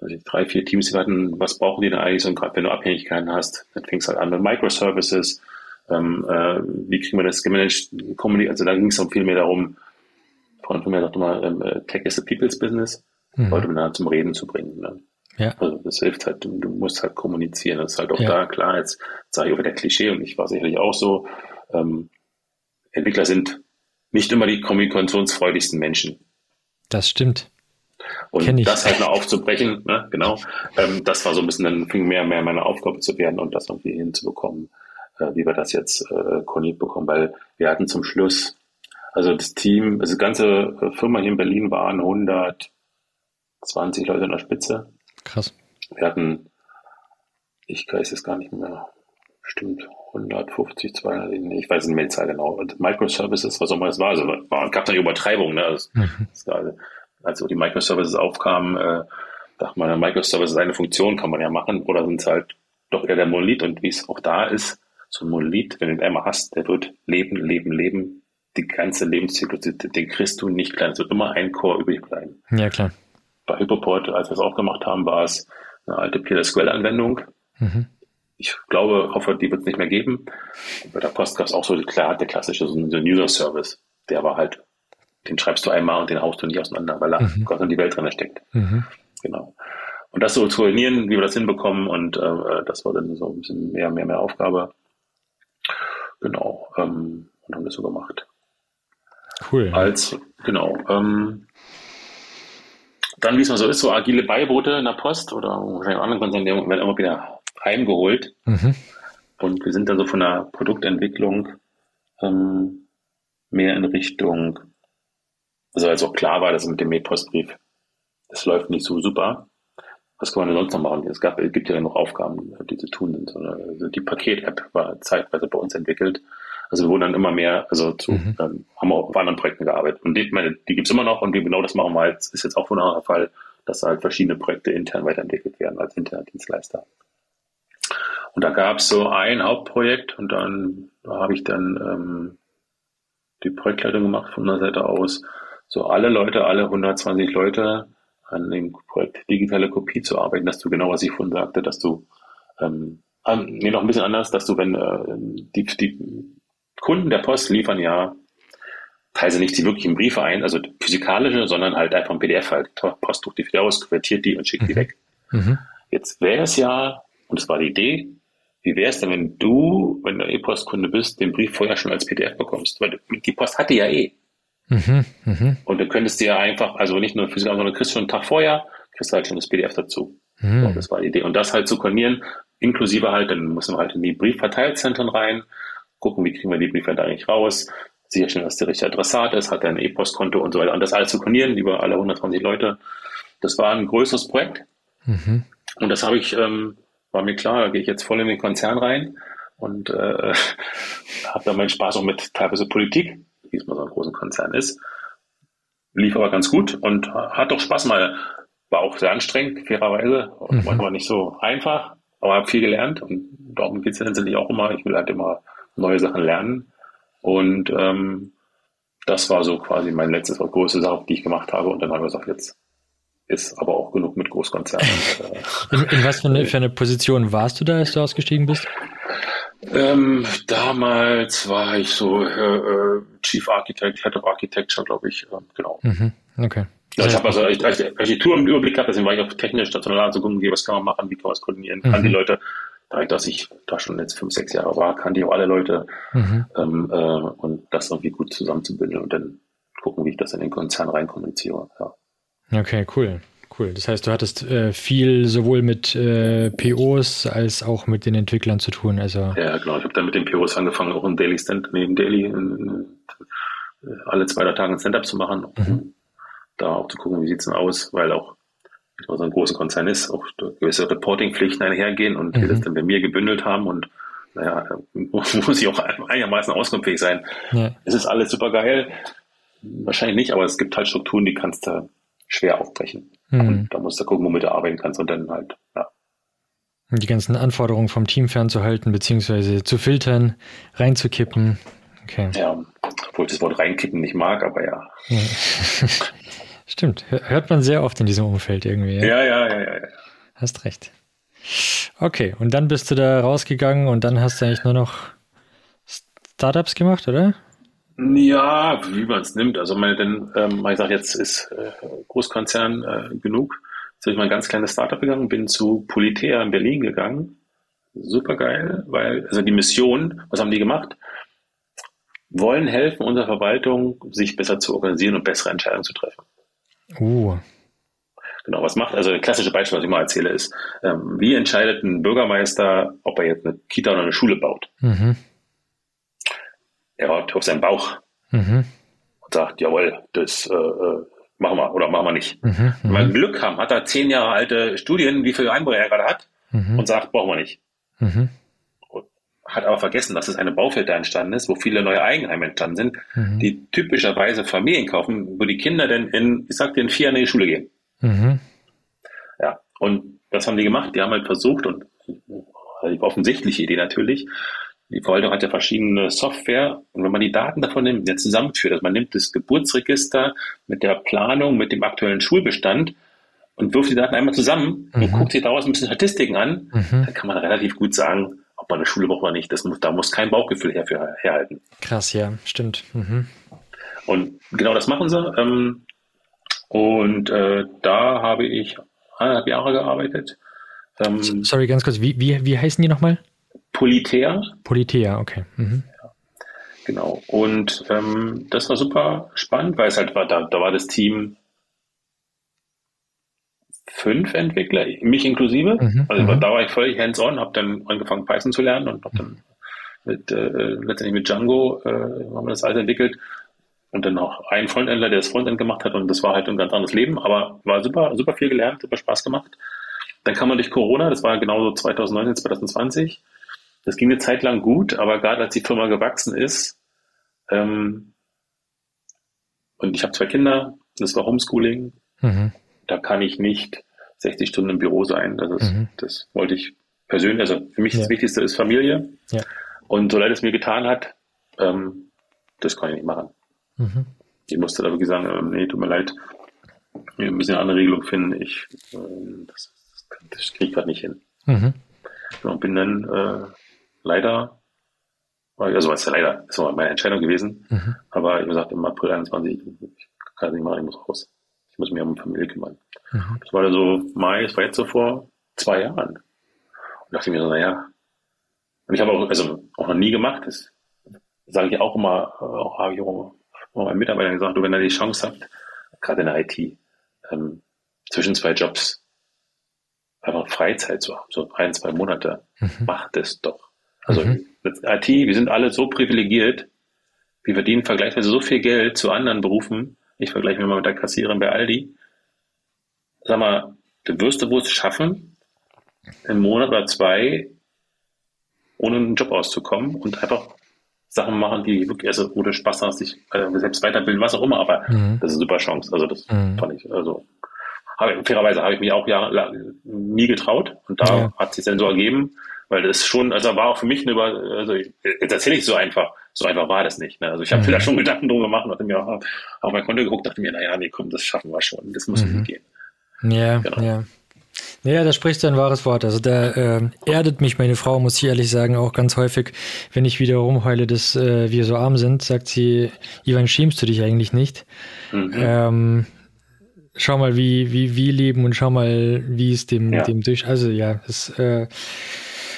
also drei, vier Teams, die hatten, was brauchen die denn eigentlich? Und gerade wenn du Abhängigkeiten hast, dann fing es halt an mit Microservices, ähm, äh, wie kriegen wir das gemanagt, also da ging es dann viel mehr darum, von mir sagt immer, ähm, äh, Tech is a people's business, mhm. Leute dann zum Reden zu bringen. Ne? Ja. Also das hilft halt, du, du, musst halt kommunizieren. Das ist halt auch ja. da klar, jetzt sage ich auch wieder Klischee und ich war sicherlich auch so. Ähm, Entwickler sind nicht immer die kommunikationsfreudigsten Menschen. Das stimmt. Und das halt noch aufzubrechen, ne, genau, ähm, das war so ein bisschen, dann fing mehr und mehr meine Aufgabe zu werden und das irgendwie hinzubekommen, äh, wie wir das jetzt äh, koordiniert bekommen, weil wir hatten zum Schluss, also das Team, also die ganze Firma hier in Berlin waren 120 Leute in der Spitze Krass. Wir hatten, ich weiß es gar nicht mehr, bestimmt 150, 200, ich weiß nicht mehr die Zahl genau. Und Microservices, was auch immer es war, also war, gab da eine Übertreibung. Ne? Das, mhm. war, als die Microservices aufkamen, äh, dachte man, Microservices eine Funktion kann man ja machen oder sind es halt doch eher der Monolith und wie es auch da ist, so ein Monolith, wenn du den einmal hast, der wird leben, leben, leben, die ganze Lebenszyklus, den kriegst du nicht klein. Es wird immer ein Core übrig bleiben. Ja, klar bei Hyperport, als wir es aufgemacht haben, war es eine alte PLSQL-Anwendung. Mhm. Ich glaube, hoffe, die wird es nicht mehr geben. bei der Post gab es auch so klar, der klassische so ein User-Service. Der war halt, den schreibst du einmal und den haust du nicht auseinander, weil er mhm. Gott in die Welt drin steckt. Mhm. Genau. Und das so zu koordinieren, wie wir das hinbekommen, und äh, das war dann so ein bisschen mehr, mehr, mehr Aufgabe. Genau. Ähm, und haben das so gemacht. Cool. Als, genau. Ähm, dann, wie es mal so ist, so agile Beiboote in der Post oder wahrscheinlich anderen Konzernen, die werden immer wieder heimgeholt. Mhm. Und wir sind dann so von der Produktentwicklung ähm, mehr in Richtung, also als auch klar war, dass mit dem Mail-Postbrief, das läuft nicht so super. Was kann man denn sonst noch machen? Es gab, es gibt ja noch Aufgaben, die zu tun sind. Also die Paket-App war zeitweise bei uns entwickelt. Also wir wurden dann immer mehr, also zu, mhm. ähm, haben auch auf anderen Projekten gearbeitet. Und die, meine, die gibt's immer noch und genau das machen wir halt, ist jetzt auch ein Fall, dass halt verschiedene Projekte intern weiterentwickelt werden als interner Dienstleister. Und da gab's so ein Hauptprojekt und dann da habe ich dann ähm, die Projektleitung gemacht von der Seite aus. So alle Leute, alle 120 Leute an dem Projekt digitale Kopie zu arbeiten, dass du genau, was ich vorhin sagte, dass du ähm, nee, noch ein bisschen anders, dass du, wenn äh, die, die Kunden der Post liefern ja teile nicht die wirklichen Briefe ein, also physikalische, sondern halt einfach ein PDF halt. Post druckt die wieder aus, konvertiert die und schickt mhm. die weg. Mhm. Jetzt wäre es ja, und das war die Idee, wie wäre es denn, wenn du, wenn du E-Post-Kunde bist, den Brief vorher schon als PDF bekommst? Weil die Post hat die ja eh. Mhm, mh. Und du könntest dir einfach, also nicht nur physikalisch, sondern du kriegst schon einen Tag vorher, kriegst halt schon das PDF dazu. Mhm. So, das war die Idee. Und das halt zu koordinieren, inklusive halt, dann müssen wir halt in die Briefverteilzentren rein, gucken, wie kriegen wir die Briefe da eigentlich raus, sicherstellen, dass der richtige Adressat ist, hat er ein E-Postkonto und so weiter. Und das alles zu koordinieren über alle 120 Leute. Das war ein größeres Projekt. Mhm. Und das habe ich, ähm, war mir klar, da gehe ich jetzt voll in den Konzern rein und äh, habe da meinen Spaß auch mit teilweise Politik, wie es mal so ein großen Konzern ist. Lief aber ganz gut und hat doch Spaß mal. War auch sehr anstrengend, fairerweise. Mhm. manchmal nicht so einfach, aber habe viel gelernt und darum geht es letztendlich auch immer. Ich will halt immer neue Sachen lernen. Und ähm, das war so quasi mein letztes, größte Sache, die ich gemacht habe. Und dann habe ich gesagt, jetzt ist aber auch genug mit Großkonzernen. in, in, was für eine, für eine, Position warst du da, als du ausgestiegen bist? Ähm, damals war ich so äh, äh Chief Architect, Head of Architecture, glaube ich. Äh, genau. Mhm, okay. Ja, ich habe also Architektur im Überblick gehabt, deswegen war ich auch technisch stational zu gucken, was kann man machen, wie kann man es koordinieren, mhm. kann die Leute, dadurch, dass ich da schon jetzt fünf, sechs Jahre war, kannte ich auch alle Leute mhm. ähm, äh, und das irgendwie gut zusammenzubündeln und dann gucken, wie ich das in den Konzern reinkommuniziere. Ja. Okay, cool. Cool. Das heißt, du hattest äh, viel sowohl mit äh, POs als auch mit den Entwicklern zu tun. Also ja, genau. Ich habe dann mit den POs angefangen, auch ein Daily Stand neben Daily in, in, alle zwei drei Tage ein Stand-up zu machen, um mhm. da auch zu gucken, wie sieht's denn aus, weil auch so ein großer Konzern ist, auch gewisse Reporting-Pflichten einhergehen und mhm. wir das dann bei mir gebündelt haben und naja, muss ich auch einigermaßen auskunftsfähig sein. Ja. Es ist alles super geil. Wahrscheinlich nicht, aber es gibt halt Strukturen, die kannst du schwer aufbrechen. Mhm. Und da musst du gucken, womit du arbeiten kannst und dann halt, ja. Die ganzen Anforderungen vom Team fernzuhalten, beziehungsweise zu filtern, reinzukippen. Okay. Ja, obwohl ich das Wort reinkippen nicht mag, aber ja. ja. Stimmt, hört man sehr oft in diesem Umfeld irgendwie. Ja? ja, ja, ja, ja. Hast recht. Okay, und dann bist du da rausgegangen und dann hast du eigentlich nur noch Startups gemacht, oder? Ja, wie man es nimmt. Also meine, denn, ähm, ich sage jetzt ist äh, Großkonzern äh, genug. Jetzt bin ich mal ein ganz kleines Startup gegangen, bin zu Politea in Berlin gegangen. Super geil, weil, also die Mission, was haben die gemacht? Wollen helfen unserer Verwaltung, sich besser zu organisieren und bessere Entscheidungen zu treffen. Uh. Genau, was macht, also ein klassisches Beispiel, was ich mal erzähle, ist, ähm, wie entscheidet ein Bürgermeister, ob er jetzt eine Kita oder eine Schule baut? Mhm er hört auf seinen Bauch mhm. und sagt, jawohl, das äh, äh, machen wir oder machen wir nicht. Mhm, Wenn wir mhm. Glück haben, hat er zehn Jahre alte Studien, wie viel Einwohner er gerade hat mhm. und sagt, brauchen wir nicht. Mhm. Hat aber vergessen, dass es eine Baufeld da entstanden ist, wo viele neue Eigenheime entstanden sind, mhm. die typischerweise Familien kaufen, wo die Kinder dann in, ich sag dir, in vier Jahre in die Schule gehen. Ja, und das haben die gemacht. Die haben halt versucht und die offensichtliche Idee natürlich, die Verwaltung hat ja verschiedene Software und wenn man die Daten davon nimmt, ja zusammenführt, also man nimmt das Geburtsregister mit der Planung, mit dem aktuellen Schulbestand und wirft die Daten einmal zusammen mhm. und guckt sich daraus ein bisschen Statistiken an, mhm. dann kann man relativ gut sagen, ob man eine Schule braucht oder nicht. Das muss, da muss kein Bauchgefühl her herhalten. Krass, ja, stimmt. Mhm. Und genau das machen sie. Ähm, und äh, da habe ich eineinhalb Jahre gearbeitet. Ähm, Sorry, ganz kurz, wie, wie, wie heißen die nochmal? Politea. Politea, okay. Mhm. Ja, genau. Und ähm, das war super spannend, weil es halt war, da, da war das Team fünf Entwickler, mich inklusive. Mhm. Also mhm. da war ich völlig hands-on, habe dann angefangen Python zu lernen und habe dann mit, äh, letztendlich mit Django äh, haben wir das alles entwickelt und dann noch einen Frontendler, der das Frontend gemacht hat und das war halt ein ganz anderes Leben, aber war super, super viel gelernt, super Spaß gemacht. Dann kam man durch Corona, das war genauso 2019, 2020 das ging eine Zeit lang gut, aber gerade als die Firma gewachsen ist, ähm, und ich habe zwei Kinder, das war Homeschooling, mhm. Da kann ich nicht 60 Stunden im Büro sein. Das, ist, mhm. das wollte ich persönlich, also für mich ja. das Wichtigste ist Familie. Ja. Und so leid es mir getan hat, ähm, das kann ich nicht machen. Mhm. Ich musste da wirklich sagen, ähm, nee, tut mir leid, wir müssen eine andere Regelung finden. Ich, äh, das, das, kriege ich gerade nicht hin. Mhm. Genau, bin dann äh, leider Also was ja leider, das war meine Entscheidung gewesen. Mhm. Aber ich habe gesagt, im April 21, ich kann es nicht machen, ich muss raus. Ich muss mich um Familie kümmern. Mhm. Das war dann so Mai, das war jetzt so vor zwei Jahren. Und dachte ich mir so, naja. Und ich habe auch, also auch noch nie gemacht, das sage ich auch immer, auch habe ich auch meinen Mitarbeitern gesagt, du, wenn er die Chance habt, gerade in der IT, ähm, zwischen zwei Jobs einfach Freizeit zu haben, so ein, zwei Monate, mhm. macht es doch. Also mhm. IT, wir sind alle so privilegiert, wir verdienen vergleichsweise so viel Geld zu anderen Berufen. Ich vergleiche mich mal mit der Kassiererin bei Aldi. Sag mal, du wirst du wohl es schaffen, einen Monat oder zwei ohne einen Job auszukommen und einfach Sachen machen, die wirklich, also wo du Spaß hast, dich äh, selbst weiterbilden, was auch immer, aber mhm. das ist eine super Chance. Also das mhm. fand ich, also habe, fairerweise habe ich mich auch Jahre nie getraut und da ja. hat sich dann so ergeben, weil das schon, also war auch für mich eine über, also jetzt erzähle ich so einfach, so einfach war das nicht. Ne? Also ich habe mhm. da schon Gedanken drum gemacht und hatte mir auch auf mein Konto geguckt, dachte mir, naja, nee, komm, das schaffen wir schon, das muss mhm. nicht gehen. Ja, genau. ja. Ja, da sprichst du ein wahres Wort. Also da äh, erdet mich meine Frau, muss ich ehrlich sagen, auch ganz häufig, wenn ich wieder rumheule, dass äh, wir so arm sind, sagt sie, Ivan, schämst du dich eigentlich nicht? Mhm. Ähm, schau mal, wie, wie wir leben und schau mal, wie es dem, ja. dem durch. Also ja, das äh,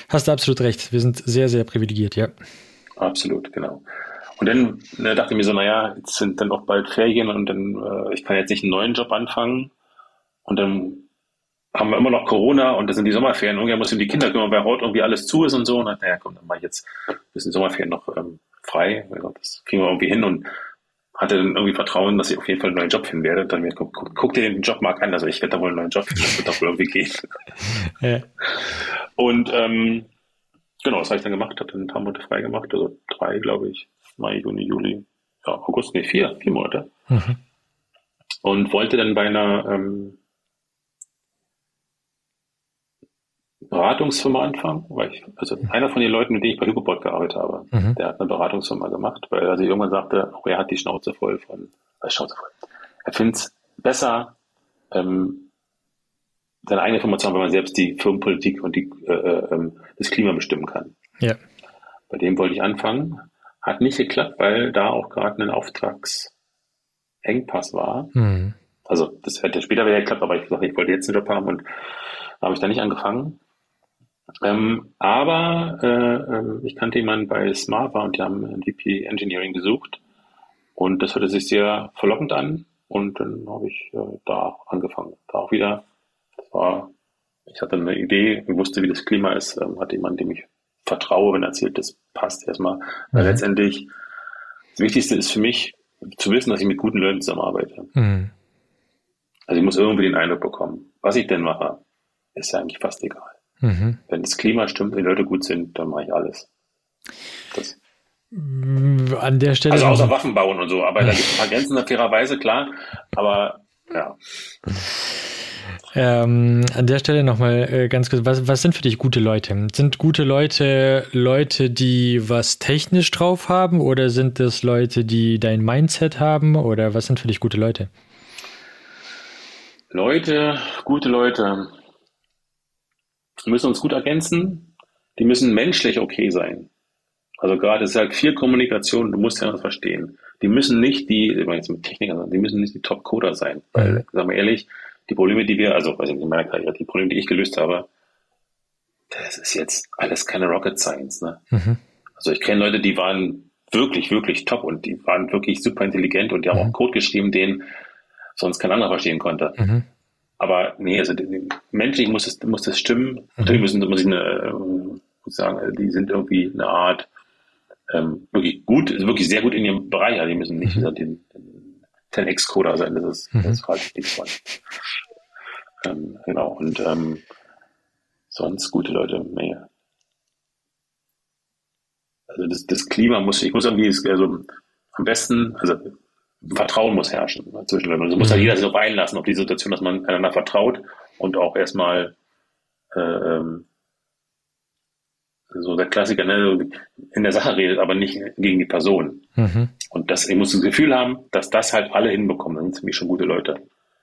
hast du absolut recht. Wir sind sehr, sehr privilegiert, ja. Absolut, genau. Und dann ne, dachte ich mir so, naja, jetzt sind dann auch bald Ferien und dann, äh, ich kann jetzt nicht einen neuen Job anfangen. Und dann haben wir immer noch Corona und das sind die Sommerferien. Irgendwann muss ich um die Kinder kümmern, weil heute irgendwie alles zu ist und so. Und dann, naja, komm, dann mache ich jetzt ein bisschen Sommerferien noch ähm, frei. Das kriegen wir irgendwie hin und hatte dann irgendwie Vertrauen, dass ich auf jeden Fall einen neuen Job finden werde. Dann mir, guck, guck, guck dir den Jobmarkt an. Also ich werde da wohl einen neuen Job finden. Das wird doch wohl irgendwie gehen. Ja. Und ähm, genau, das habe ich dann gemacht, habe dann ein paar Monate frei gemacht. Also drei, glaube ich. Mai, Juni, Juli, ja, August, nee, vier, vier Monate. Mhm. Und wollte dann bei einer ähm, Beratungsfirma anfangen, weil ich, also einer von den Leuten, mit denen ich bei Hypoport gearbeitet habe, mhm. der hat eine Beratungsfirma gemacht, weil er sich irgendwann sagte, auch er hat die Schnauze voll von, äh, Schnauze voll. Er findet es besser, ähm, seine eigene Firma zu haben, wenn man selbst die Firmenpolitik und die, äh, äh, ähm, das Klima bestimmen kann. Ja. Bei dem wollte ich anfangen. Hat nicht geklappt, weil da auch gerade ein Auftragsengpass war. Mhm. Also das hätte später wieder geklappt, aber ich gesagt, ich wollte jetzt einen Job haben und habe ich da nicht angefangen. Ähm, aber äh, äh, ich kannte jemanden bei Smartbar und die haben ein VP Engineering gesucht. Und das hörte sich sehr verlockend an. Und dann habe ich äh, da angefangen. Da auch wieder. Das war, ich hatte eine Idee, ich wusste, wie das Klima ist, ähm, hatte jemand, dem ich vertraue, wenn er erzählt, das passt erstmal. Mhm. Weil letztendlich, das Wichtigste ist für mich, zu wissen, dass ich mit guten Leuten zusammenarbeite. Mhm. Also ich muss irgendwie den Eindruck bekommen, was ich denn mache, ist ja eigentlich fast egal. Mhm. Wenn das Klima stimmt, wenn die Leute gut sind, dann mache ich alles. Das. An der Stelle. Also außer Waffen bauen und so, aber da gibt es ein paar Grenzen fairerweise, klar. Aber ja. Ähm, an der Stelle nochmal äh, ganz kurz, was, was sind für dich gute Leute? Sind gute Leute Leute, die was technisch drauf haben oder sind das Leute, die dein Mindset haben oder was sind für dich gute Leute? Leute, gute Leute müssen uns gut ergänzen, die müssen menschlich okay sein. Also gerade es ist halt viel Kommunikation, du musst ja das verstehen. Die müssen nicht die, ich meine jetzt mit Technikern, die müssen nicht die Top-Coder sein. Weil, mhm. sagen wir ehrlich, die Probleme, die wir, also weiß ich in meiner Karriere, die Probleme, die ich gelöst habe, das ist jetzt alles keine Rocket Science. Ne? Mhm. Also ich kenne Leute, die waren wirklich, wirklich top und die waren wirklich super intelligent und die haben mhm. auch Code geschrieben, den sonst kein anderer verstehen konnte. Mhm. Aber nee, also menschlich muss es, muss das stimmen. Mhm. Natürlich müssen, muss ich eine, muss sagen, die sind irgendwie eine Art ähm, wirklich gut, also wirklich sehr gut in ihrem Bereich. Also die müssen nicht mhm. den, den 10x-Coder sein, das ist, mhm. das ist falsch nichts von. Ähm, genau, und ähm, sonst gute Leute, nee. Also das, das Klima muss, ich muss irgendwie, also am besten, also Vertrauen muss herrschen zwischen Leuten. Also muss mhm. jeder sich darauf einlassen, auf die Situation, dass man einander vertraut und auch erstmal äh, ähm, so der Klassiker ne, in der Sache redet, aber nicht gegen die Person. Mhm. Und das, ich muss das Gefühl haben, dass das halt alle hinbekommen. Das sind ziemlich schon gute Leute.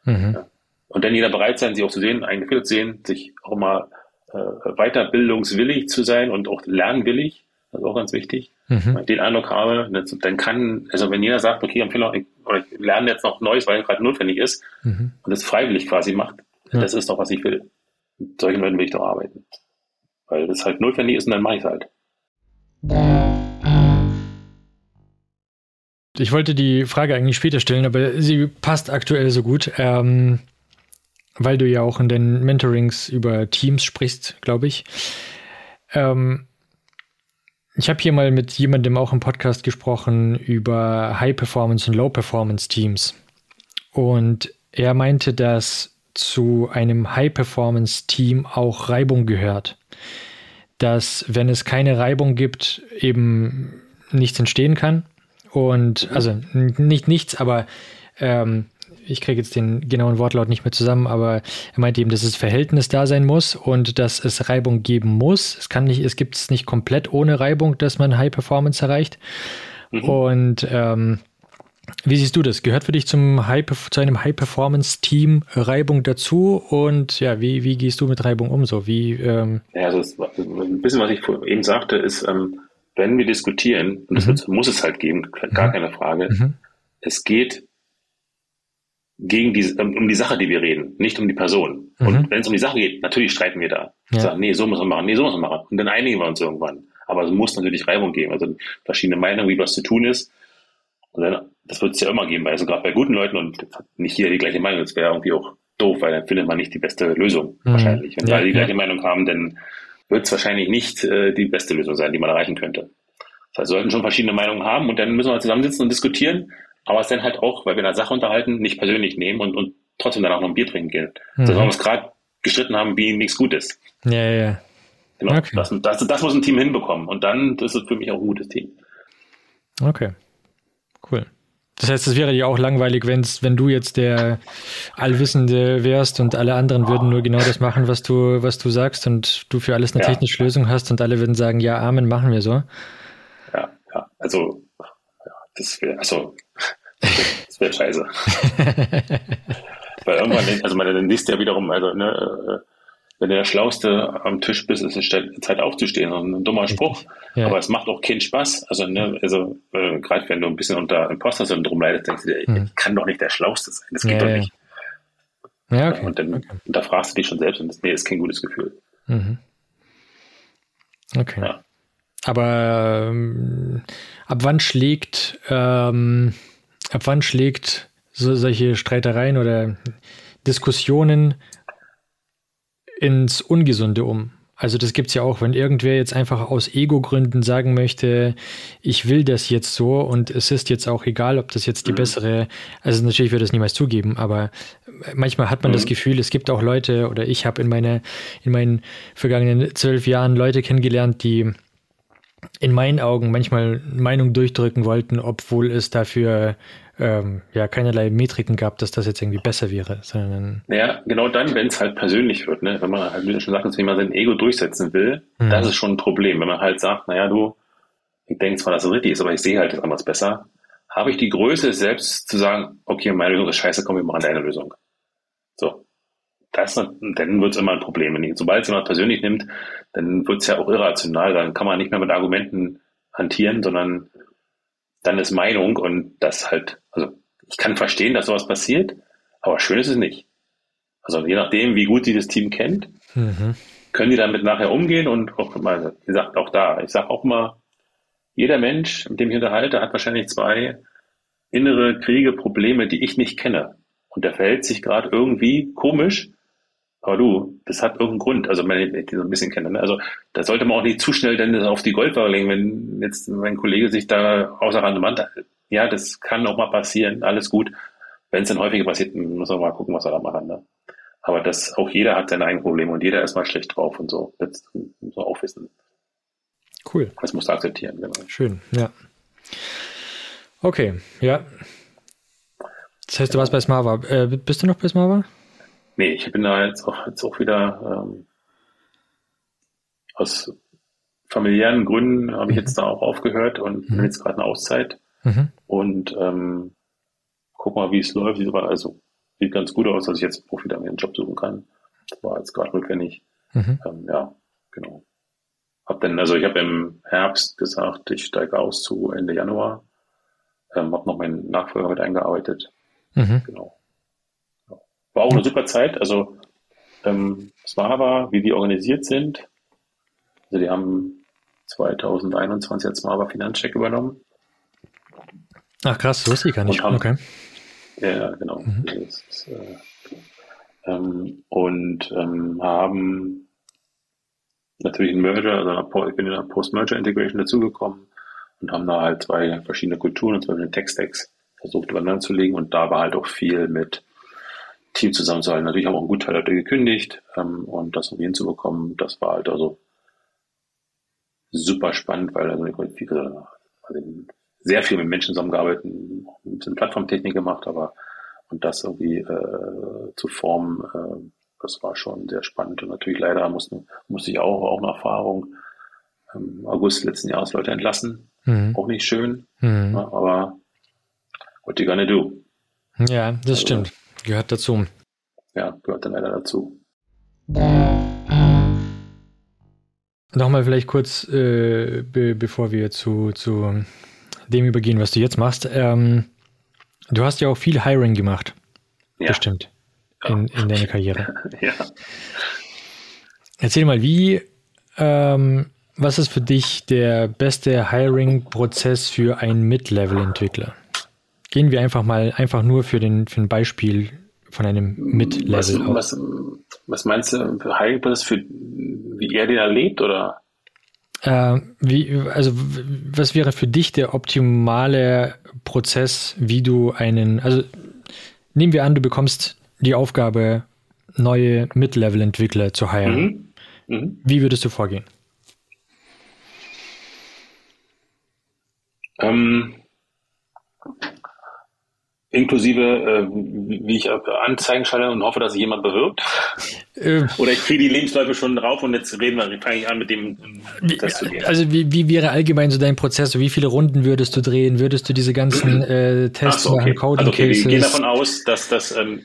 Mhm. Ja. Und dann jeder bereit sein, sich auch zu sehen, eigene Fehler zu sehen, sich auch mal äh, weiterbildungswillig zu sein und auch lernwillig. Das ist auch ganz wichtig. mhm. wenn ich den Eindruck habe, dann kann, also wenn jeder sagt, okay, Empfehlung, ich, ich lerne jetzt noch Neues, weil gerade notwendig ist mhm. und das freiwillig quasi macht, ja. das ist doch, was ich will. Mit solchen Leuten will ich doch arbeiten. Weil das halt notwendig ist und dann mache ich es halt. Ich wollte die Frage eigentlich später stellen, aber sie passt aktuell so gut, ähm, weil du ja auch in den Mentorings über Teams sprichst, glaube ich. Ähm, ich habe hier mal mit jemandem auch im Podcast gesprochen über High-Performance und Low-Performance-Teams. Und er meinte, dass zu einem High-Performance-Team auch Reibung gehört. Dass, wenn es keine Reibung gibt, eben nichts entstehen kann. Und also nicht nichts, aber ähm, ich kriege jetzt den genauen Wortlaut nicht mehr zusammen, aber er meinte eben, dass das Verhältnis da sein muss und dass es Reibung geben muss. Es kann nicht, es gibt es nicht komplett ohne Reibung, dass man High Performance erreicht. Mhm. Und ähm, wie siehst du das? Gehört für dich zum High, zu einem High-Performance-Team Reibung dazu? Und ja, wie, wie gehst du mit Reibung um? So wie, ähm ja, also das, ein bisschen, was ich eben sagte, ist, ähm, wenn wir diskutieren, und das mhm. muss es halt geben, gar mhm. keine Frage, mhm. es geht gegen die, um die Sache, die wir reden, nicht um die Person. Mhm. Und wenn es um die Sache geht, natürlich streiten wir da. Ja. Sagen, nee, so muss man machen, nee, so muss man machen. Und dann einigen wir uns irgendwann. Aber es muss natürlich Reibung geben, also verschiedene Meinungen, wie was zu tun ist. Und dann, das wird es ja immer geben, also gerade bei guten Leuten und nicht jeder die gleiche Meinung, das wäre irgendwie auch doof, weil dann findet man nicht die beste Lösung mhm. wahrscheinlich. Wenn ja, alle die gleiche Meinung haben, dann wird es wahrscheinlich nicht äh, die beste Lösung sein, die man erreichen könnte. Das heißt, wir sollten schon verschiedene Meinungen haben und dann müssen wir zusammensitzen und diskutieren, aber es dann halt auch, weil wir eine Sache unterhalten, nicht persönlich nehmen und, und trotzdem dann auch noch ein Bier trinken gehen. Mhm. Also, wir uns gerade gestritten haben, wie nichts gut ist. Ja, ja, ja. Genau. Okay. Das, das, das muss ein Team hinbekommen. Und dann ist es für mich auch ein gutes Team. Okay. Cool. Das heißt, es wäre ja auch langweilig, wenn's, wenn du jetzt der Allwissende wärst und alle anderen würden nur genau das machen, was du, was du sagst und du für alles eine ja. technische Lösung hast und alle würden sagen, ja, Amen, machen wir so. Ja, ja. Also, das wäre, also, das wäre scheiße. Weil irgendwann, also man dann liest ja wiederum, also, ne, äh, wenn du der Schlauste am Tisch bist, ist es Zeit aufzustehen. Das ist ein dummer Spruch. Ja. Aber es macht auch keinen Spaß. Also, ne, also äh, gerade wenn du ein bisschen unter Imposter-Syndrom leidest, denkst du dir, mhm. ich kann doch nicht der Schlauste sein. Das geht ja, doch nicht. Ja, okay. Und dann okay. da fragst du dich schon selbst und das, nee, ist kein gutes Gefühl. Mhm. Okay. Aber ähm, ab wann schlägt ähm, ab wann schlägt so, solche Streitereien oder Diskussionen ins Ungesunde um. Also das gibt es ja auch, wenn irgendwer jetzt einfach aus Ego-Gründen sagen möchte, ich will das jetzt so und es ist jetzt auch egal, ob das jetzt die mhm. bessere, also natürlich wird das niemals zugeben, aber manchmal hat man mhm. das Gefühl, es gibt auch Leute oder ich habe in, meine, in meinen vergangenen zwölf Jahren Leute kennengelernt, die in meinen Augen manchmal Meinung durchdrücken wollten, obwohl es dafür ähm, ja keinerlei Metriken gab, dass das jetzt irgendwie besser wäre. Sondern ja, genau dann, wenn es halt persönlich wird, ne? wenn man halt, wie du schon sagst, wenn man sein Ego durchsetzen will, mhm. das ist schon ein Problem. Wenn man halt sagt, naja, du, ich denke zwar, dass es richtig ist, aber ich sehe halt das anders besser, habe ich die Größe selbst zu sagen, okay, meine Lösung ist scheiße, komm, wir machen deine Lösung. So. Das, dann wird es immer ein Problem. Sobald es jemand persönlich nimmt, dann wird es ja auch irrational, dann kann man nicht mehr mit Argumenten hantieren, sondern dann ist Meinung und das halt, also ich kann verstehen, dass sowas passiert, aber schön ist es nicht. Also je nachdem, wie gut sie das Team kennt, mhm. können die damit nachher umgehen und auch mal, wie gesagt, auch da, ich sage auch mal, jeder Mensch, mit dem ich unterhalte, hat wahrscheinlich zwei innere Kriege, Probleme, die ich nicht kenne. Und der verhält sich gerade irgendwie komisch aber du, das hat irgendeinen Grund, also wenn ich die so ein bisschen kenne. Ne? Also da sollte man auch nicht zu schnell dann auf die Goldwaage legen, wenn jetzt mein Kollege sich da außer Rand und Wand, ja, das kann auch mal passieren, alles gut. Wenn es dann häufiger passiert, muss man mal gucken, was er da machen. Ne? Aber das, auch jeder hat seine eigenen Probleme und jeder ist mal schlecht drauf und so. Das muss man auch wissen. Cool. Das musst du akzeptieren, genau. Schön, ja. Okay, ja. Das heißt, du warst bei Smava. Äh, bist du noch bei Smava? Nee, ich bin da jetzt auch, jetzt auch wieder ähm, aus familiären Gründen habe ich jetzt da auch aufgehört und mhm. bin jetzt gerade eine Auszeit mhm. und ähm, guck mal, wie es läuft. Also sieht ganz gut aus, dass ich jetzt auch wieder mir einen Job suchen kann. Das war jetzt gerade rückwendig. Mhm. Ähm, ja, genau. hab dann, also ich habe im Herbst gesagt, ich steige aus zu Ende Januar. Ähm, habe noch meinen Nachfolger mit eingearbeitet. Mhm. Genau. War auch eine super Zeit. Also ähm, Smava, wie die organisiert sind. Also die haben 2021 als Smava Finanzcheck übernommen. Ach krass, wusste ich gar nicht. Haben, okay. Ja, genau. Mhm. Ist, äh, ähm, und ähm, haben natürlich einen Merger, also ich bin in der Post-Merger-Integration dazugekommen und haben da halt zwei verschiedene Kulturen und zwei verschiedene Tech-Stacks versucht übereinander zu legen und da war halt auch viel mit Team zusammenzuhalten. Natürlich haben auch ein guter Leute gekündigt ähm, und das irgendwie hinzubekommen, das war halt also super spannend, weil also, viele, also sehr viel mit Menschen zusammengearbeitet, ein bisschen Plattformtechnik gemacht, aber und das irgendwie äh, zu formen, äh, das war schon sehr spannend. Und natürlich leider mussten, musste ich auch, auch eine Erfahrung im August letzten Jahres Leute entlassen. Mhm. Auch nicht schön, mhm. ja, aber what you gonna do? Ja, das also, stimmt. Gehört dazu. Ja, gehört dann leider dazu. Nochmal vielleicht kurz, äh, be bevor wir zu, zu dem übergehen, was du jetzt machst. Ähm, du hast ja auch viel Hiring gemacht. Ja. Bestimmt. In, in deiner Karriere. ja. Erzähl mal, wie, ähm, was ist für dich der beste Hiring-Prozess für einen Mid-Level-Entwickler? Gehen wir einfach mal einfach nur für, den, für ein Beispiel von einem Mid-Level was, was, was, meinst du für Hiring-Prozess, für wie er den erlebt oder? Äh, wie, also was wäre für dich der optimale Prozess, wie du einen, also nehmen wir an, du bekommst die Aufgabe, neue Mid-Level-Entwickler zu heiren. Mhm. Mhm. Wie würdest du vorgehen? Ähm, inklusive, äh, wie ich Anzeigen schalte und hoffe, dass sich jemand bewirbt. Äh, Oder ich kriege die Lebensläufe schon drauf und jetzt reden wir, fange ich an mit dem Prozess zu gehen. Also wie, wie wäre allgemein so dein Prozess? Wie viele Runden würdest du drehen? Würdest du diese ganzen äh, Tests so, okay. machen, Coding also, okay, Cases? Wir gehen davon aus, dass das, ähm,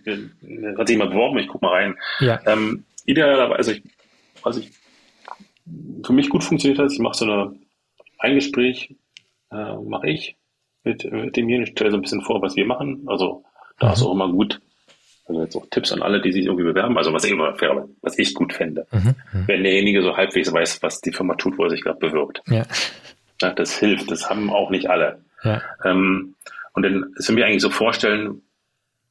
hat sich jemand beworben, ich gucke mal rein. Ja. Ähm, idealerweise, also ich, was ich für mich gut funktioniert hat, ich mache so eine, ein Gespräch, äh, mache ich, mit, mit dem hier. Ich stelle so ein bisschen vor, was wir machen. Also da mhm. ist auch immer gut. Also jetzt auch Tipps an alle, die sich irgendwie bewerben. Also was ich immer was ich gut fände. Mhm. mhm. Wenn derjenige so halbwegs weiß, was die Firma tut, wo er sich gerade bewirbt. Ja. ja. Das hilft. Das haben auch nicht alle. Ja. Ähm, und dann ist mich eigentlich so vorstellen,